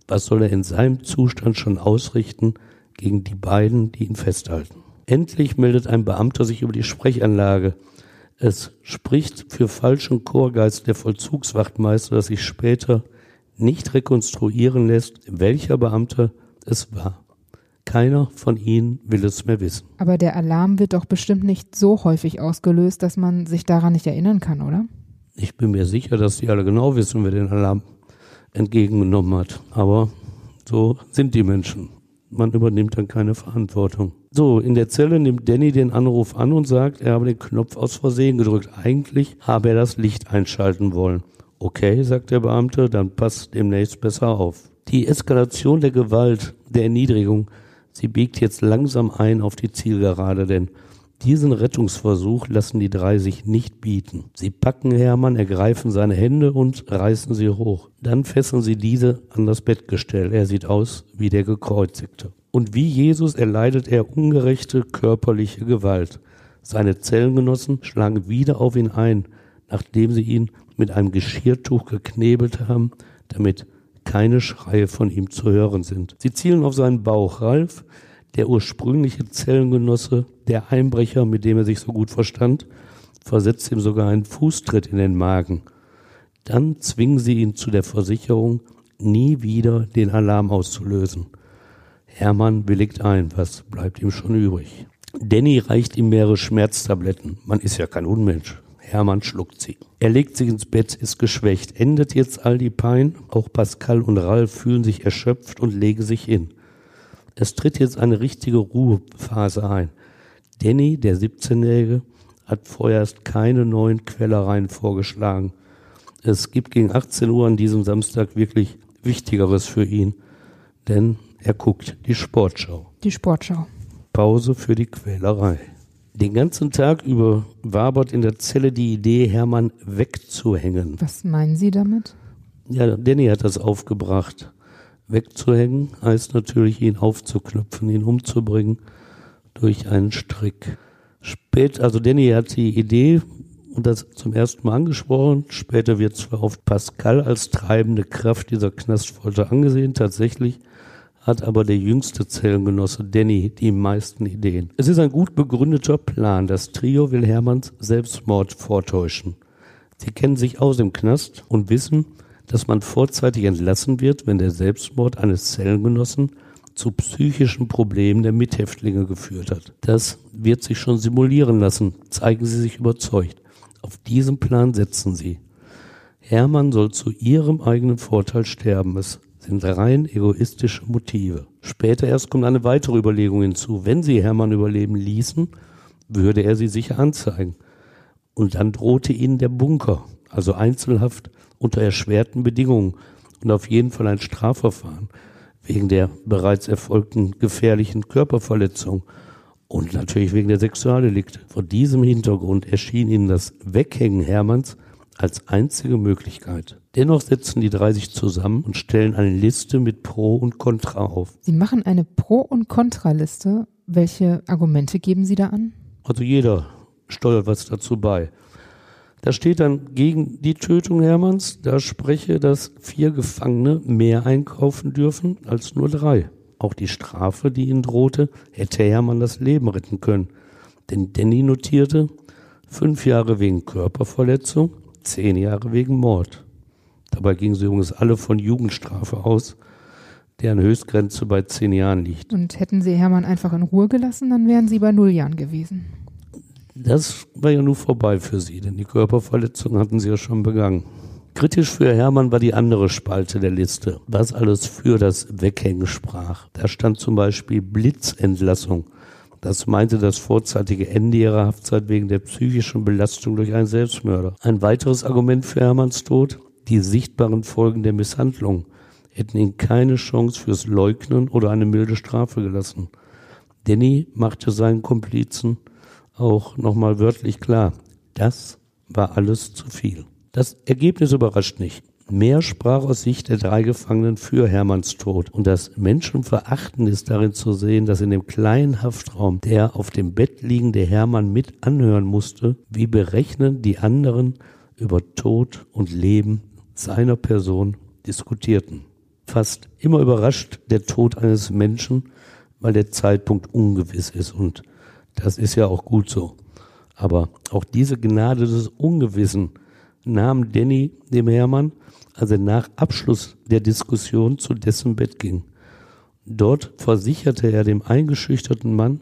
was soll er in seinem Zustand schon ausrichten gegen die beiden, die ihn festhalten? Endlich meldet ein Beamter sich über die Sprechanlage. Es spricht für falschen Chorgeist der Vollzugswachtmeister, dass sich später nicht rekonstruieren lässt, welcher Beamter es war. Keiner von ihnen will es mehr wissen. Aber der Alarm wird doch bestimmt nicht so häufig ausgelöst, dass man sich daran nicht erinnern kann, oder? Ich bin mir sicher, dass die alle genau wissen, wer den Alarm entgegengenommen hat. Aber so sind die Menschen. Man übernimmt dann keine Verantwortung. So, in der Zelle nimmt Danny den Anruf an und sagt, er habe den Knopf aus Versehen gedrückt. Eigentlich habe er das Licht einschalten wollen. Okay, sagt der Beamte, dann passt demnächst besser auf. Die Eskalation der Gewalt, der Erniedrigung, sie biegt jetzt langsam ein auf die Zielgerade, denn diesen Rettungsversuch lassen die drei sich nicht bieten. Sie packen Hermann, ergreifen seine Hände und reißen sie hoch. Dann fesseln sie diese an das Bettgestell. Er sieht aus wie der Gekreuzigte. Und wie Jesus erleidet er ungerechte körperliche Gewalt. Seine Zellengenossen schlagen wieder auf ihn ein, nachdem sie ihn mit einem Geschirrtuch geknebelt haben, damit keine Schreie von ihm zu hören sind. Sie zielen auf seinen Bauch. Ralf der ursprüngliche Zellengenosse, der Einbrecher, mit dem er sich so gut verstand, versetzt ihm sogar einen Fußtritt in den Magen. Dann zwingen sie ihn zu der Versicherung, nie wieder den Alarm auszulösen. Hermann willigt ein, was bleibt ihm schon übrig? Danny reicht ihm mehrere Schmerztabletten. Man ist ja kein Unmensch. Hermann schluckt sie. Er legt sich ins Bett, ist geschwächt. Endet jetzt all die Pein? Auch Pascal und Ralf fühlen sich erschöpft und legen sich hin. Es tritt jetzt eine richtige Ruhephase ein. Danny, der 17-Jährige, hat vorerst keine neuen Quellereien vorgeschlagen. Es gibt gegen 18 Uhr an diesem Samstag wirklich Wichtigeres für ihn, denn er guckt die Sportschau. Die Sportschau. Pause für die Quälerei. Den ganzen Tag über wabert in der Zelle die Idee, Hermann wegzuhängen. Was meinen Sie damit? Ja, Danny hat das aufgebracht wegzuhängen, heißt natürlich, ihn aufzuknüpfen, ihn umzubringen durch einen Strick. Spät, also Danny hat die Idee und das zum ersten Mal angesprochen. Später wird zwar auf Pascal als treibende Kraft dieser Knastfolter angesehen. Tatsächlich hat aber der jüngste Zellengenosse Danny die meisten Ideen. Es ist ein gut begründeter Plan. Das Trio will Hermanns Selbstmord vortäuschen. Sie kennen sich aus im Knast und wissen, dass man vorzeitig entlassen wird, wenn der Selbstmord eines Zellengenossen zu psychischen Problemen der Mithäftlinge geführt hat. Das wird sich schon simulieren lassen, zeigen Sie sich überzeugt. Auf diesen Plan setzen Sie. Hermann soll zu ihrem eigenen Vorteil sterben. Es sind rein egoistische Motive. Später erst kommt eine weitere Überlegung hinzu. Wenn sie Hermann überleben ließen, würde er sie sicher anzeigen. Und dann drohte ihnen der Bunker, also Einzelhaft unter erschwerten Bedingungen und auf jeden Fall ein Strafverfahren wegen der bereits erfolgten gefährlichen Körperverletzung und natürlich wegen der Sexualdelikte. Vor diesem Hintergrund erschien ihnen das Weghängen Hermanns als einzige Möglichkeit. Dennoch setzen die drei sich zusammen und stellen eine Liste mit Pro und Contra auf. Sie machen eine Pro- und Kontraliste. Welche Argumente geben Sie da an? Also jeder steuert was dazu bei. Da steht dann gegen die Tötung Hermanns, da spreche, dass vier Gefangene mehr einkaufen dürfen als nur drei. Auch die Strafe, die ihnen drohte, hätte Hermann das Leben retten können. Denn Danny notierte fünf Jahre wegen Körperverletzung, zehn Jahre wegen Mord. Dabei gingen sie übrigens alle von Jugendstrafe aus, deren Höchstgrenze bei zehn Jahren liegt. Und hätten Sie Hermann einfach in Ruhe gelassen, dann wären Sie bei null Jahren gewesen. Das war ja nur vorbei für sie, denn die Körperverletzung hatten sie ja schon begangen. Kritisch für Hermann war die andere Spalte der Liste, was alles für das Weghängen sprach. Da stand zum Beispiel Blitzentlassung, Das meinte das vorzeitige Ende ihrer Haftzeit wegen der psychischen Belastung durch einen Selbstmörder. Ein weiteres Argument für Hermanns Tod, die sichtbaren Folgen der Misshandlung hätten ihn keine Chance fürs Leugnen oder eine milde Strafe gelassen. Danny machte seinen Komplizen auch nochmal wörtlich klar, das war alles zu viel. Das Ergebnis überrascht nicht. Mehr sprach aus Sicht der drei Gefangenen für Hermanns Tod. Und das Menschenverachten ist darin zu sehen, dass in dem kleinen Haftraum der auf dem Bett liegende Hermann mit anhören musste, wie berechnend die anderen über Tod und Leben seiner Person diskutierten. Fast immer überrascht der Tod eines Menschen, weil der Zeitpunkt ungewiss ist. Und das ist ja auch gut so. Aber auch diese Gnade des Ungewissen nahm Danny dem Hermann als er nach Abschluss der Diskussion zu dessen Bett ging. Dort versicherte er dem eingeschüchterten Mann,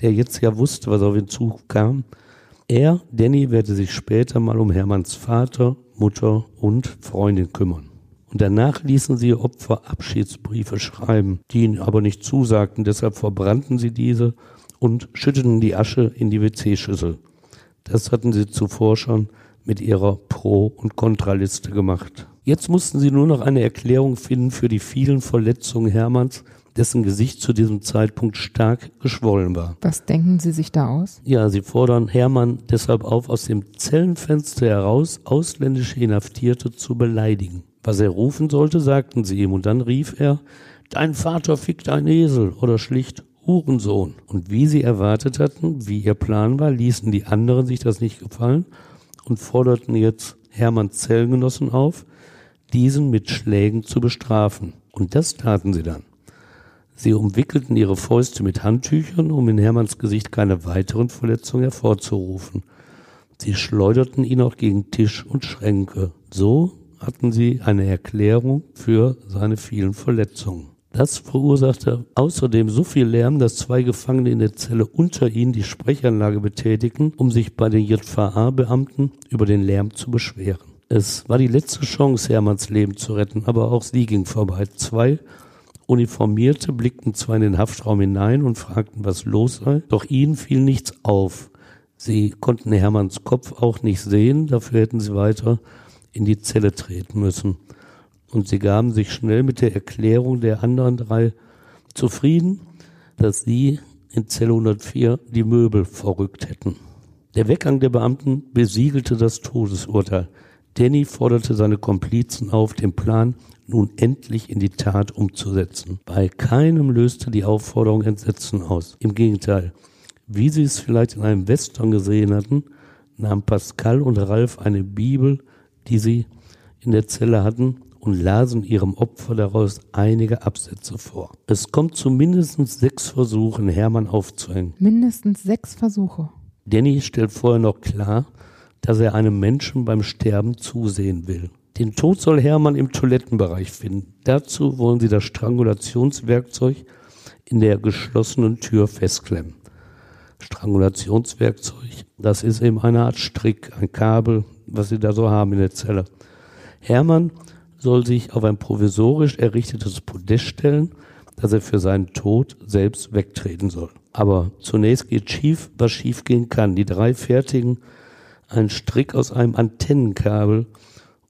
der jetzt ja wusste, was auf ihn zukam, er, Danny, werde sich später mal um Hermanns Vater, Mutter und Freundin kümmern. Und danach ließen sie Opfer Abschiedsbriefe schreiben, die ihnen aber nicht zusagten, deshalb verbrannten sie diese und schütteten die Asche in die WC-Schüssel. Das hatten sie zuvor schon mit ihrer Pro- und Kontraliste gemacht. Jetzt mussten sie nur noch eine Erklärung finden für die vielen Verletzungen Hermanns, dessen Gesicht zu diesem Zeitpunkt stark geschwollen war. Was denken Sie sich da aus? Ja, sie fordern Hermann deshalb auf, aus dem Zellenfenster heraus ausländische Inhaftierte zu beleidigen. Was er rufen sollte, sagten sie ihm, und dann rief er, Dein Vater fickt ein Esel oder schlicht Hurensohn. Und wie sie erwartet hatten, wie ihr Plan war, ließen die anderen sich das nicht gefallen und forderten jetzt Hermanns Zellengenossen auf, diesen mit Schlägen zu bestrafen. Und das taten sie dann. Sie umwickelten ihre Fäuste mit Handtüchern, um in Hermanns Gesicht keine weiteren Verletzungen hervorzurufen. Sie schleuderten ihn auch gegen Tisch und Schränke. So hatten sie eine Erklärung für seine vielen Verletzungen. Das verursachte außerdem so viel Lärm, dass zwei Gefangene in der Zelle unter ihnen die Sprechanlage betätigten, um sich bei den JVA-Beamten über den Lärm zu beschweren. Es war die letzte Chance, Hermanns Leben zu retten, aber auch sie ging vorbei. Zwei Uniformierte blickten zwar in den Haftraum hinein und fragten, was los sei, doch ihnen fiel nichts auf. Sie konnten Hermanns Kopf auch nicht sehen, dafür hätten sie weiter in die Zelle treten müssen. Und sie gaben sich schnell mit der Erklärung der anderen drei zufrieden, dass sie in Zelle 104 die Möbel verrückt hätten. Der Weggang der Beamten besiegelte das Todesurteil. Danny forderte seine Komplizen auf, den Plan nun endlich in die Tat umzusetzen. Bei keinem löste die Aufforderung Entsetzen aus. Im Gegenteil, wie sie es vielleicht in einem Western gesehen hatten, nahm Pascal und Ralf eine Bibel, die sie in der Zelle hatten, und lasen ihrem Opfer daraus einige Absätze vor. Es kommt zu mindestens sechs Versuchen, Hermann aufzuhängen. Mindestens sechs Versuche. Danny stellt vorher noch klar, dass er einem Menschen beim Sterben zusehen will. Den Tod soll Hermann im Toilettenbereich finden. Dazu wollen sie das Strangulationswerkzeug in der geschlossenen Tür festklemmen. Strangulationswerkzeug, das ist eben eine Art Strick, ein Kabel, was sie da so haben in der Zelle. Hermann soll sich auf ein provisorisch errichtetes Podest stellen, dass er für seinen Tod selbst wegtreten soll. Aber zunächst geht schief, was schief gehen kann. Die drei fertigen ein Strick aus einem Antennenkabel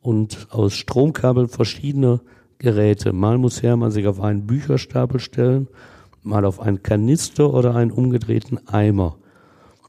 und aus Stromkabel verschiedener Geräte. Mal muss Hermann sich auf einen Bücherstapel stellen, mal auf einen Kanister oder einen umgedrehten Eimer.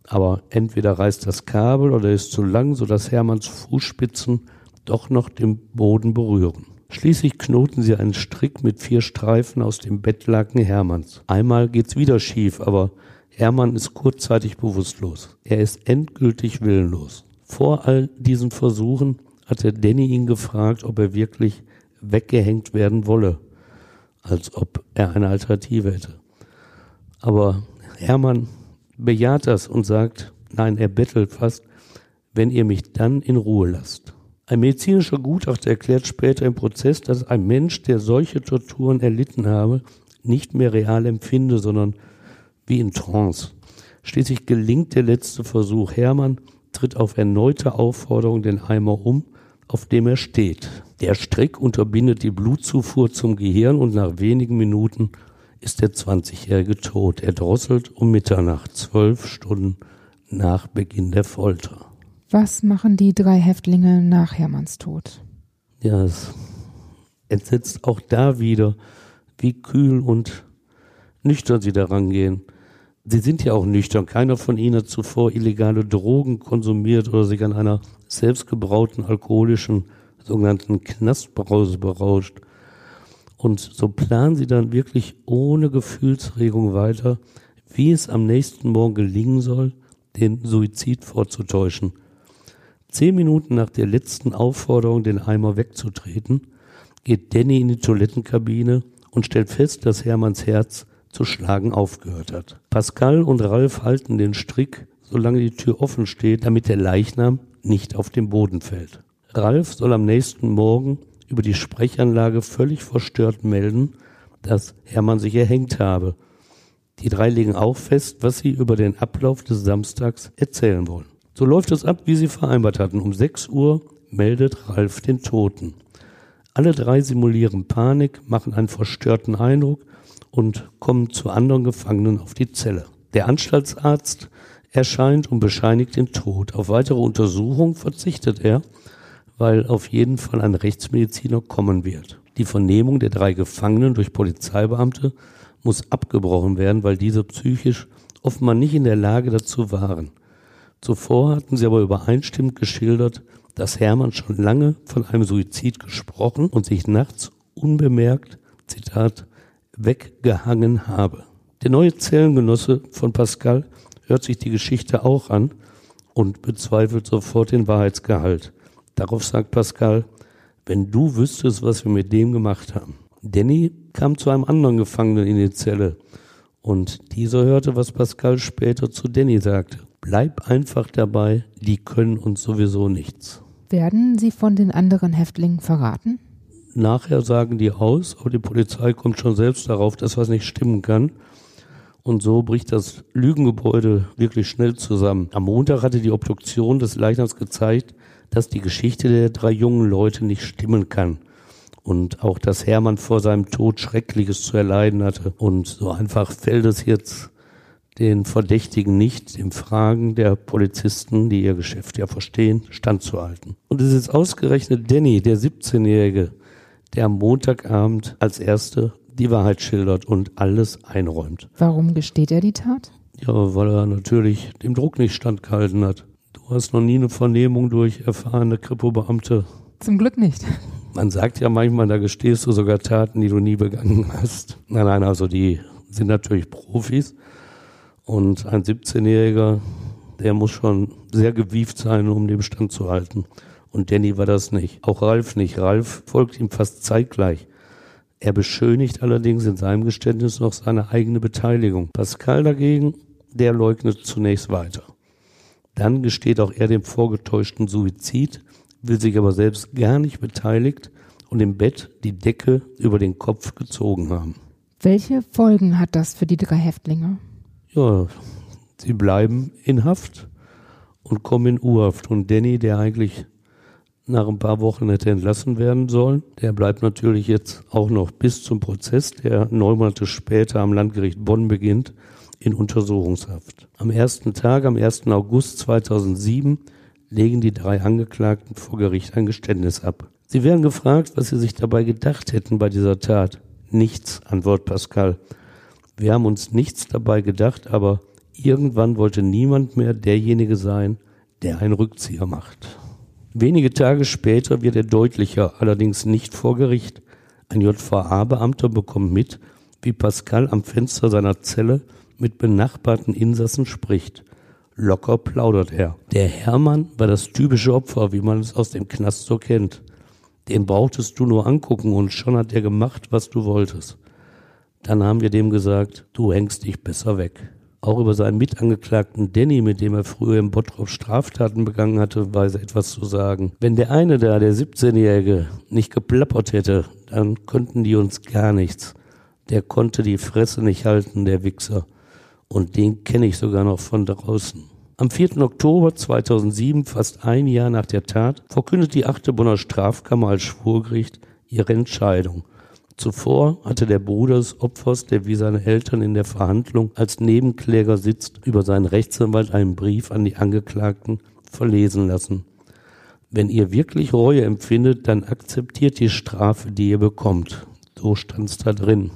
Aber entweder reißt das Kabel oder ist zu lang, sodass Hermanns Fußspitzen doch noch den Boden berühren. Schließlich knoten sie einen Strick mit vier Streifen aus dem Bettlaken Hermanns. Einmal geht's wieder schief, aber Hermann ist kurzzeitig bewusstlos. Er ist endgültig willenlos. Vor all diesen Versuchen hatte Danny ihn gefragt, ob er wirklich weggehängt werden wolle, als ob er eine Alternative hätte. Aber Hermann bejaht das und sagt, nein, er bettelt fast, wenn ihr mich dann in Ruhe lasst. Ein medizinischer Gutachter erklärt später im Prozess, dass ein Mensch, der solche Torturen erlitten habe, nicht mehr real empfinde, sondern wie in Trance. Schließlich gelingt der letzte Versuch. Hermann tritt auf erneute Aufforderung den Eimer um, auf dem er steht. Der Strick unterbindet die Blutzufuhr zum Gehirn und nach wenigen Minuten ist der 20-Jährige tot. Er drosselt um Mitternacht, zwölf Stunden nach Beginn der Folter. Was machen die drei Häftlinge nach Hermanns Tod? Ja, es entsetzt auch da wieder, wie kühl und nüchtern sie daran gehen. Sie sind ja auch nüchtern. Keiner von ihnen hat zuvor illegale Drogen konsumiert oder sich an einer selbstgebrauten alkoholischen sogenannten Knastbrause berauscht. Und so planen sie dann wirklich ohne Gefühlsregung weiter, wie es am nächsten Morgen gelingen soll, den Suizid vorzutäuschen. Zehn Minuten nach der letzten Aufforderung, den Eimer wegzutreten, geht Danny in die Toilettenkabine und stellt fest, dass Hermanns Herz zu schlagen aufgehört hat. Pascal und Ralf halten den Strick, solange die Tür offen steht, damit der Leichnam nicht auf den Boden fällt. Ralf soll am nächsten Morgen über die Sprechanlage völlig verstört melden, dass Hermann sich erhängt habe. Die drei legen auch fest, was sie über den Ablauf des Samstags erzählen wollen. So läuft es ab, wie sie vereinbart hatten. Um 6 Uhr meldet Ralf den Toten. Alle drei simulieren Panik, machen einen verstörten Eindruck und kommen zu anderen Gefangenen auf die Zelle. Der Anstaltsarzt erscheint und bescheinigt den Tod. Auf weitere Untersuchung verzichtet er, weil auf jeden Fall ein Rechtsmediziner kommen wird. Die Vernehmung der drei Gefangenen durch Polizeibeamte muss abgebrochen werden, weil diese psychisch offenbar nicht in der Lage dazu waren. Zuvor hatten sie aber übereinstimmend geschildert, dass Hermann schon lange von einem Suizid gesprochen und sich nachts unbemerkt, Zitat, weggehangen habe. Der neue Zellengenosse von Pascal hört sich die Geschichte auch an und bezweifelt sofort den Wahrheitsgehalt. Darauf sagt Pascal, wenn du wüsstest, was wir mit dem gemacht haben. Danny kam zu einem anderen Gefangenen in die Zelle und dieser hörte, was Pascal später zu Danny sagte. Bleib einfach dabei, die können uns sowieso nichts. Werden sie von den anderen Häftlingen verraten? Nachher sagen die aus, aber die Polizei kommt schon selbst darauf, dass was nicht stimmen kann. Und so bricht das Lügengebäude wirklich schnell zusammen. Am Montag hatte die Obduktion des Leichnams gezeigt, dass die Geschichte der drei jungen Leute nicht stimmen kann. Und auch, dass Hermann vor seinem Tod Schreckliches zu erleiden hatte. Und so einfach fällt es jetzt den Verdächtigen nicht, dem Fragen der Polizisten, die ihr Geschäft ja verstehen, standzuhalten. Und es ist ausgerechnet Danny, der 17-Jährige, der am Montagabend als Erste die Wahrheit schildert und alles einräumt. Warum gesteht er die Tat? Ja, weil er natürlich dem Druck nicht standgehalten hat. Du hast noch nie eine Vernehmung durch erfahrene Kripo-Beamte. Zum Glück nicht. (laughs) Man sagt ja manchmal, da gestehst du sogar Taten, die du nie begangen hast. Nein, nein, also die sind natürlich Profis. Und ein 17-Jähriger, der muss schon sehr gewieft sein, um dem Stand zu halten. Und Danny war das nicht. Auch Ralf nicht. Ralf folgt ihm fast zeitgleich. Er beschönigt allerdings in seinem Geständnis noch seine eigene Beteiligung. Pascal dagegen, der leugnet zunächst weiter. Dann gesteht auch er dem vorgetäuschten Suizid, will sich aber selbst gar nicht beteiligt und im Bett die Decke über den Kopf gezogen haben. Welche Folgen hat das für die drei Häftlinge? Ja, sie bleiben in Haft und kommen in U-Haft. Und Danny, der eigentlich nach ein paar Wochen hätte entlassen werden sollen, der bleibt natürlich jetzt auch noch bis zum Prozess, der neun Monate später am Landgericht Bonn beginnt, in Untersuchungshaft. Am ersten Tag, am 1. August 2007, legen die drei Angeklagten vor Gericht ein Geständnis ab. Sie werden gefragt, was sie sich dabei gedacht hätten bei dieser Tat. Nichts, antwortet Pascal. Wir haben uns nichts dabei gedacht, aber irgendwann wollte niemand mehr derjenige sein, der einen Rückzieher macht. Wenige Tage später wird er deutlicher, allerdings nicht vor Gericht. Ein JVA-Beamter bekommt mit, wie Pascal am Fenster seiner Zelle mit benachbarten Insassen spricht. Locker plaudert er. Der Hermann war das typische Opfer, wie man es aus dem Knast so kennt. Den brauchtest du nur angucken und schon hat er gemacht, was du wolltest. Dann haben wir dem gesagt, du hängst dich besser weg. Auch über seinen Mitangeklagten Danny, mit dem er früher im Bottrop Straftaten begangen hatte, weiß er etwas zu sagen. Wenn der eine da, der 17-Jährige, nicht geplappert hätte, dann könnten die uns gar nichts. Der konnte die Fresse nicht halten, der Wichser. Und den kenne ich sogar noch von draußen. Am 4. Oktober 2007, fast ein Jahr nach der Tat, verkündet die 8. Bonner Strafkammer als Schwurgericht ihre Entscheidung. Zuvor hatte der Bruder des Opfers, der wie seine Eltern in der Verhandlung als Nebenkläger sitzt, über seinen Rechtsanwalt einen Brief an die Angeklagten verlesen lassen. Wenn ihr wirklich Reue empfindet, dann akzeptiert die Strafe, die ihr bekommt. So stand es da drin.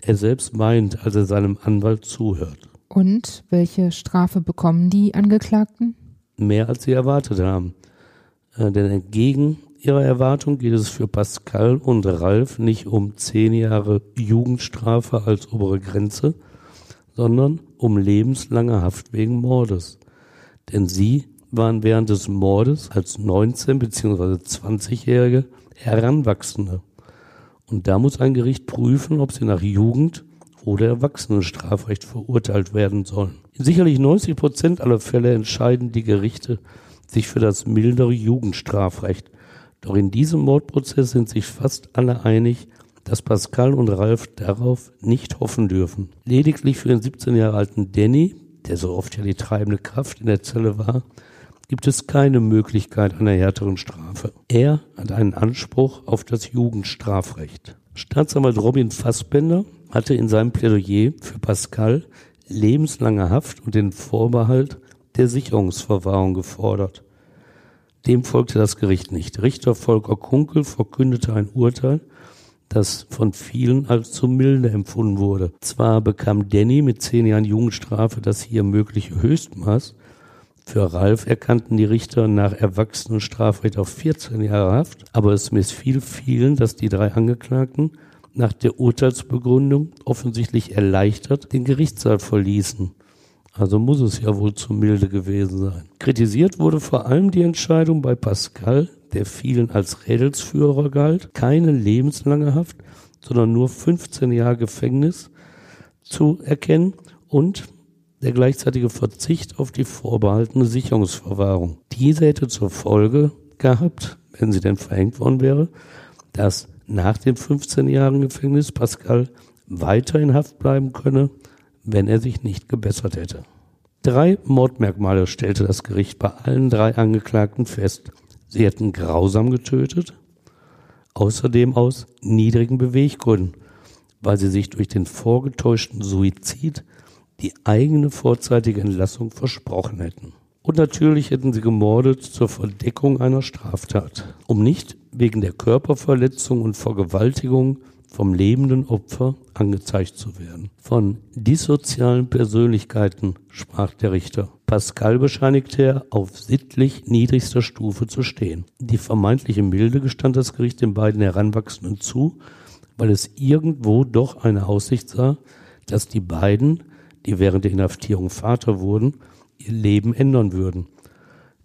Er selbst meint, als er seinem Anwalt zuhört. Und welche Strafe bekommen die Angeklagten? Mehr als sie erwartet haben. Äh, denn entgegen ihrer Erwartung geht es für Pascal und Ralf nicht um zehn Jahre Jugendstrafe als obere Grenze, sondern um lebenslange Haft wegen Mordes. Denn sie waren während des Mordes als 19 bzw. 20-Jährige Heranwachsende. Und da muss ein Gericht prüfen, ob sie nach Jugend oder Erwachsenenstrafrecht verurteilt werden sollen. In sicherlich 90 Prozent aller Fälle entscheiden die Gerichte sich für das mildere Jugendstrafrecht. Doch in diesem Mordprozess sind sich fast alle einig, dass Pascal und Ralf darauf nicht hoffen dürfen. Lediglich für den 17 Jahre alten Danny, der so oft ja die treibende Kraft in der Zelle war, gibt es keine Möglichkeit einer härteren Strafe. Er hat einen Anspruch auf das Jugendstrafrecht. Staatsanwalt Robin Fassbender hatte in seinem Plädoyer für Pascal lebenslange Haft und den Vorbehalt der Sicherungsverwahrung gefordert. Dem folgte das Gericht nicht. Richter Volker Kunkel verkündete ein Urteil, das von vielen als zu milde empfunden wurde. Zwar bekam Danny mit zehn Jahren Jugendstrafe das hier mögliche Höchstmaß, für Ralf erkannten die Richter nach Erwachsenenstrafrecht auf 14 Jahre Haft, aber es missfiel vielen, dass die drei Angeklagten nach der Urteilsbegründung offensichtlich erleichtert den Gerichtssaal verließen. Also muss es ja wohl zu milde gewesen sein. Kritisiert wurde vor allem die Entscheidung bei Pascal, der vielen als Rädelsführer galt, keine lebenslange Haft, sondern nur 15 Jahre Gefängnis zu erkennen und der gleichzeitige Verzicht auf die vorbehaltene Sicherungsverwahrung. Diese hätte zur Folge gehabt, wenn sie denn verhängt worden wäre, dass nach den 15 Jahren Gefängnis Pascal weiter in Haft bleiben könne, wenn er sich nicht gebessert hätte. Drei Mordmerkmale stellte das Gericht bei allen drei Angeklagten fest. Sie hätten grausam getötet, außerdem aus niedrigen Beweggründen, weil sie sich durch den vorgetäuschten Suizid die eigene vorzeitige Entlassung versprochen hätten. Und natürlich hätten sie gemordet zur Verdeckung einer Straftat, um nicht wegen der Körperverletzung und Vergewaltigung vom lebenden Opfer angezeigt zu werden. Von dissozialen Persönlichkeiten sprach der Richter. Pascal bescheinigte er, auf sittlich niedrigster Stufe zu stehen. Die vermeintliche Milde gestand das Gericht den beiden Heranwachsenden zu, weil es irgendwo doch eine Aussicht sah, dass die beiden die während der Inhaftierung Vater wurden, ihr Leben ändern würden.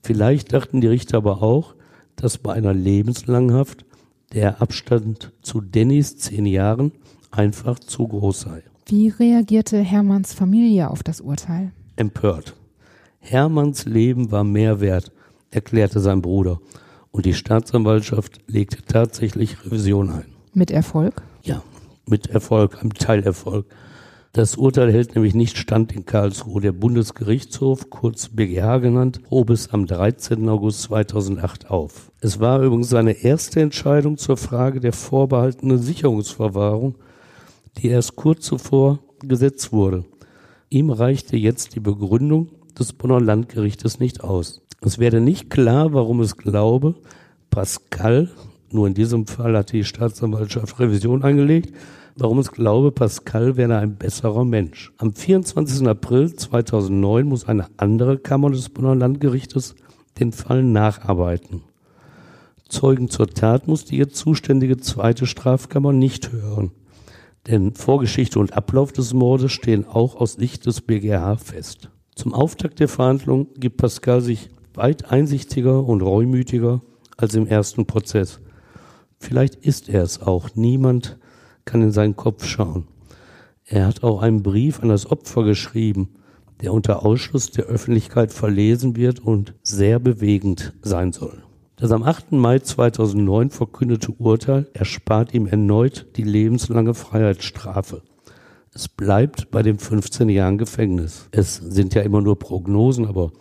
Vielleicht dachten die Richter aber auch, dass bei einer lebenslangen Haft der Abstand zu Dannys zehn Jahren einfach zu groß sei. Wie reagierte Hermanns Familie auf das Urteil? Empört. Hermanns Leben war mehr wert, erklärte sein Bruder. Und die Staatsanwaltschaft legte tatsächlich Revision ein. Mit Erfolg? Ja, mit Erfolg, einem Teilerfolg. Das Urteil hält nämlich nicht stand in Karlsruhe. Der Bundesgerichtshof, kurz BGH genannt, hob es am 13. August 2008 auf. Es war übrigens seine erste Entscheidung zur Frage der vorbehaltenen Sicherungsverwahrung, die erst kurz zuvor gesetzt wurde. Ihm reichte jetzt die Begründung des Bonner Landgerichtes nicht aus. Es werde nicht klar, warum es glaube, Pascal, nur in diesem Fall hat die Staatsanwaltschaft Revision eingelegt, warum es glaube, Pascal wäre ein besserer Mensch. Am 24. April 2009 muss eine andere Kammer des Bonner Landgerichtes den Fall nacharbeiten. Zeugen zur Tat muss die jetzt zuständige zweite Strafkammer nicht hören. Denn Vorgeschichte und Ablauf des Mordes stehen auch aus Sicht des BGH fest. Zum Auftakt der Verhandlung gibt Pascal sich weit einsichtiger und reumütiger als im ersten Prozess. Vielleicht ist er es auch. Niemand kann in seinen Kopf schauen. Er hat auch einen Brief an das Opfer geschrieben, der unter Ausschluss der Öffentlichkeit verlesen wird und sehr bewegend sein soll. Das am 8. Mai 2009 verkündete Urteil erspart ihm erneut die lebenslange Freiheitsstrafe. Es bleibt bei den 15 Jahren Gefängnis. Es sind ja immer nur Prognosen, aber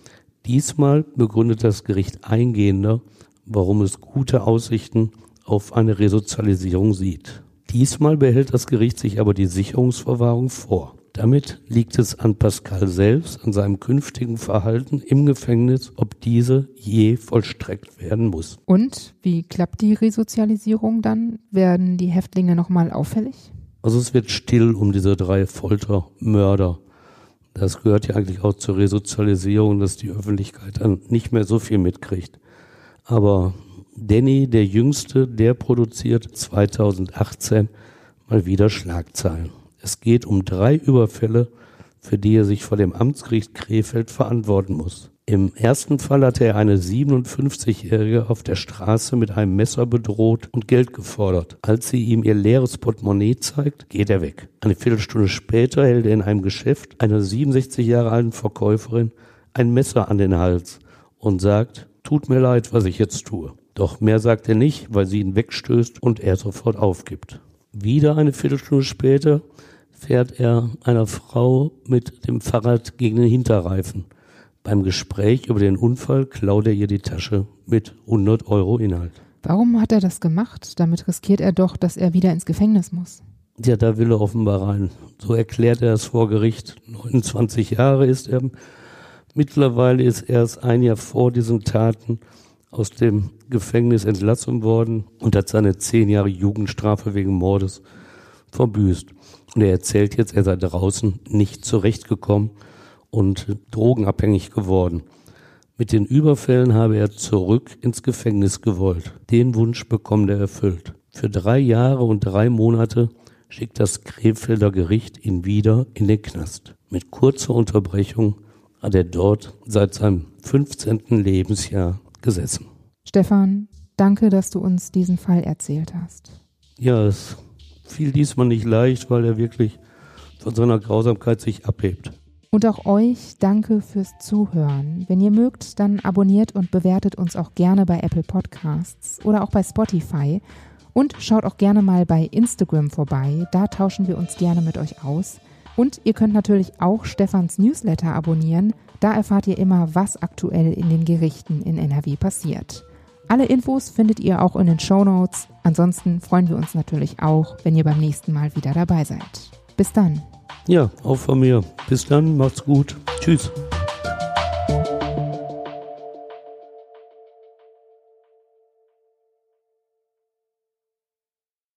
diesmal begründet das Gericht eingehender, warum es gute Aussichten auf eine Resozialisierung sieht. Diesmal behält das Gericht sich aber die Sicherungsverwahrung vor. Damit liegt es an Pascal selbst, an seinem künftigen Verhalten im Gefängnis, ob diese je vollstreckt werden muss. Und wie klappt die Resozialisierung dann? Werden die Häftlinge nochmal auffällig? Also es wird still um diese drei Foltermörder. Das gehört ja eigentlich auch zur Resozialisierung, dass die Öffentlichkeit dann nicht mehr so viel mitkriegt. Aber Danny, der Jüngste, der produziert 2018 mal wieder Schlagzeilen. Es geht um drei Überfälle, für die er sich vor dem Amtsgericht Krefeld verantworten muss. Im ersten Fall hatte er eine 57-Jährige auf der Straße mit einem Messer bedroht und Geld gefordert. Als sie ihm ihr leeres Portemonnaie zeigt, geht er weg. Eine Viertelstunde später hält er in einem Geschäft einer 67 Jahre alten Verkäuferin ein Messer an den Hals und sagt, tut mir leid, was ich jetzt tue. Doch mehr sagt er nicht, weil sie ihn wegstößt und er sofort aufgibt. Wieder eine Viertelstunde später fährt er einer Frau mit dem Fahrrad gegen den Hinterreifen. Beim Gespräch über den Unfall klaut er ihr die Tasche mit 100 Euro Inhalt. Warum hat er das gemacht? Damit riskiert er doch, dass er wieder ins Gefängnis muss. Ja, da will er offenbar rein. So erklärt er es vor Gericht. 29 Jahre ist er. Mittlerweile ist er erst ein Jahr vor diesen Taten aus dem Gefängnis entlassen worden und hat seine zehn Jahre Jugendstrafe wegen Mordes verbüßt. Und er erzählt jetzt, er sei draußen nicht zurechtgekommen und drogenabhängig geworden. Mit den Überfällen habe er zurück ins Gefängnis gewollt. Den Wunsch bekommt er erfüllt. Für drei Jahre und drei Monate schickt das Krefelder Gericht ihn wieder in den Knast. Mit kurzer Unterbrechung hat er dort seit seinem 15. Lebensjahr gesessen. Stefan, danke, dass du uns diesen Fall erzählt hast. Ja, es fiel diesmal nicht leicht, weil er wirklich von seiner Grausamkeit sich abhebt. Und auch euch danke fürs Zuhören. Wenn ihr mögt, dann abonniert und bewertet uns auch gerne bei Apple Podcasts oder auch bei Spotify. Und schaut auch gerne mal bei Instagram vorbei. Da tauschen wir uns gerne mit euch aus. Und ihr könnt natürlich auch Stefans Newsletter abonnieren. Da erfahrt ihr immer, was aktuell in den Gerichten in NRW passiert. Alle Infos findet ihr auch in den Show Notes. Ansonsten freuen wir uns natürlich auch, wenn ihr beim nächsten Mal wieder dabei seid. Bis dann. Ja, auch von mir. Bis dann, macht's gut. Tschüss.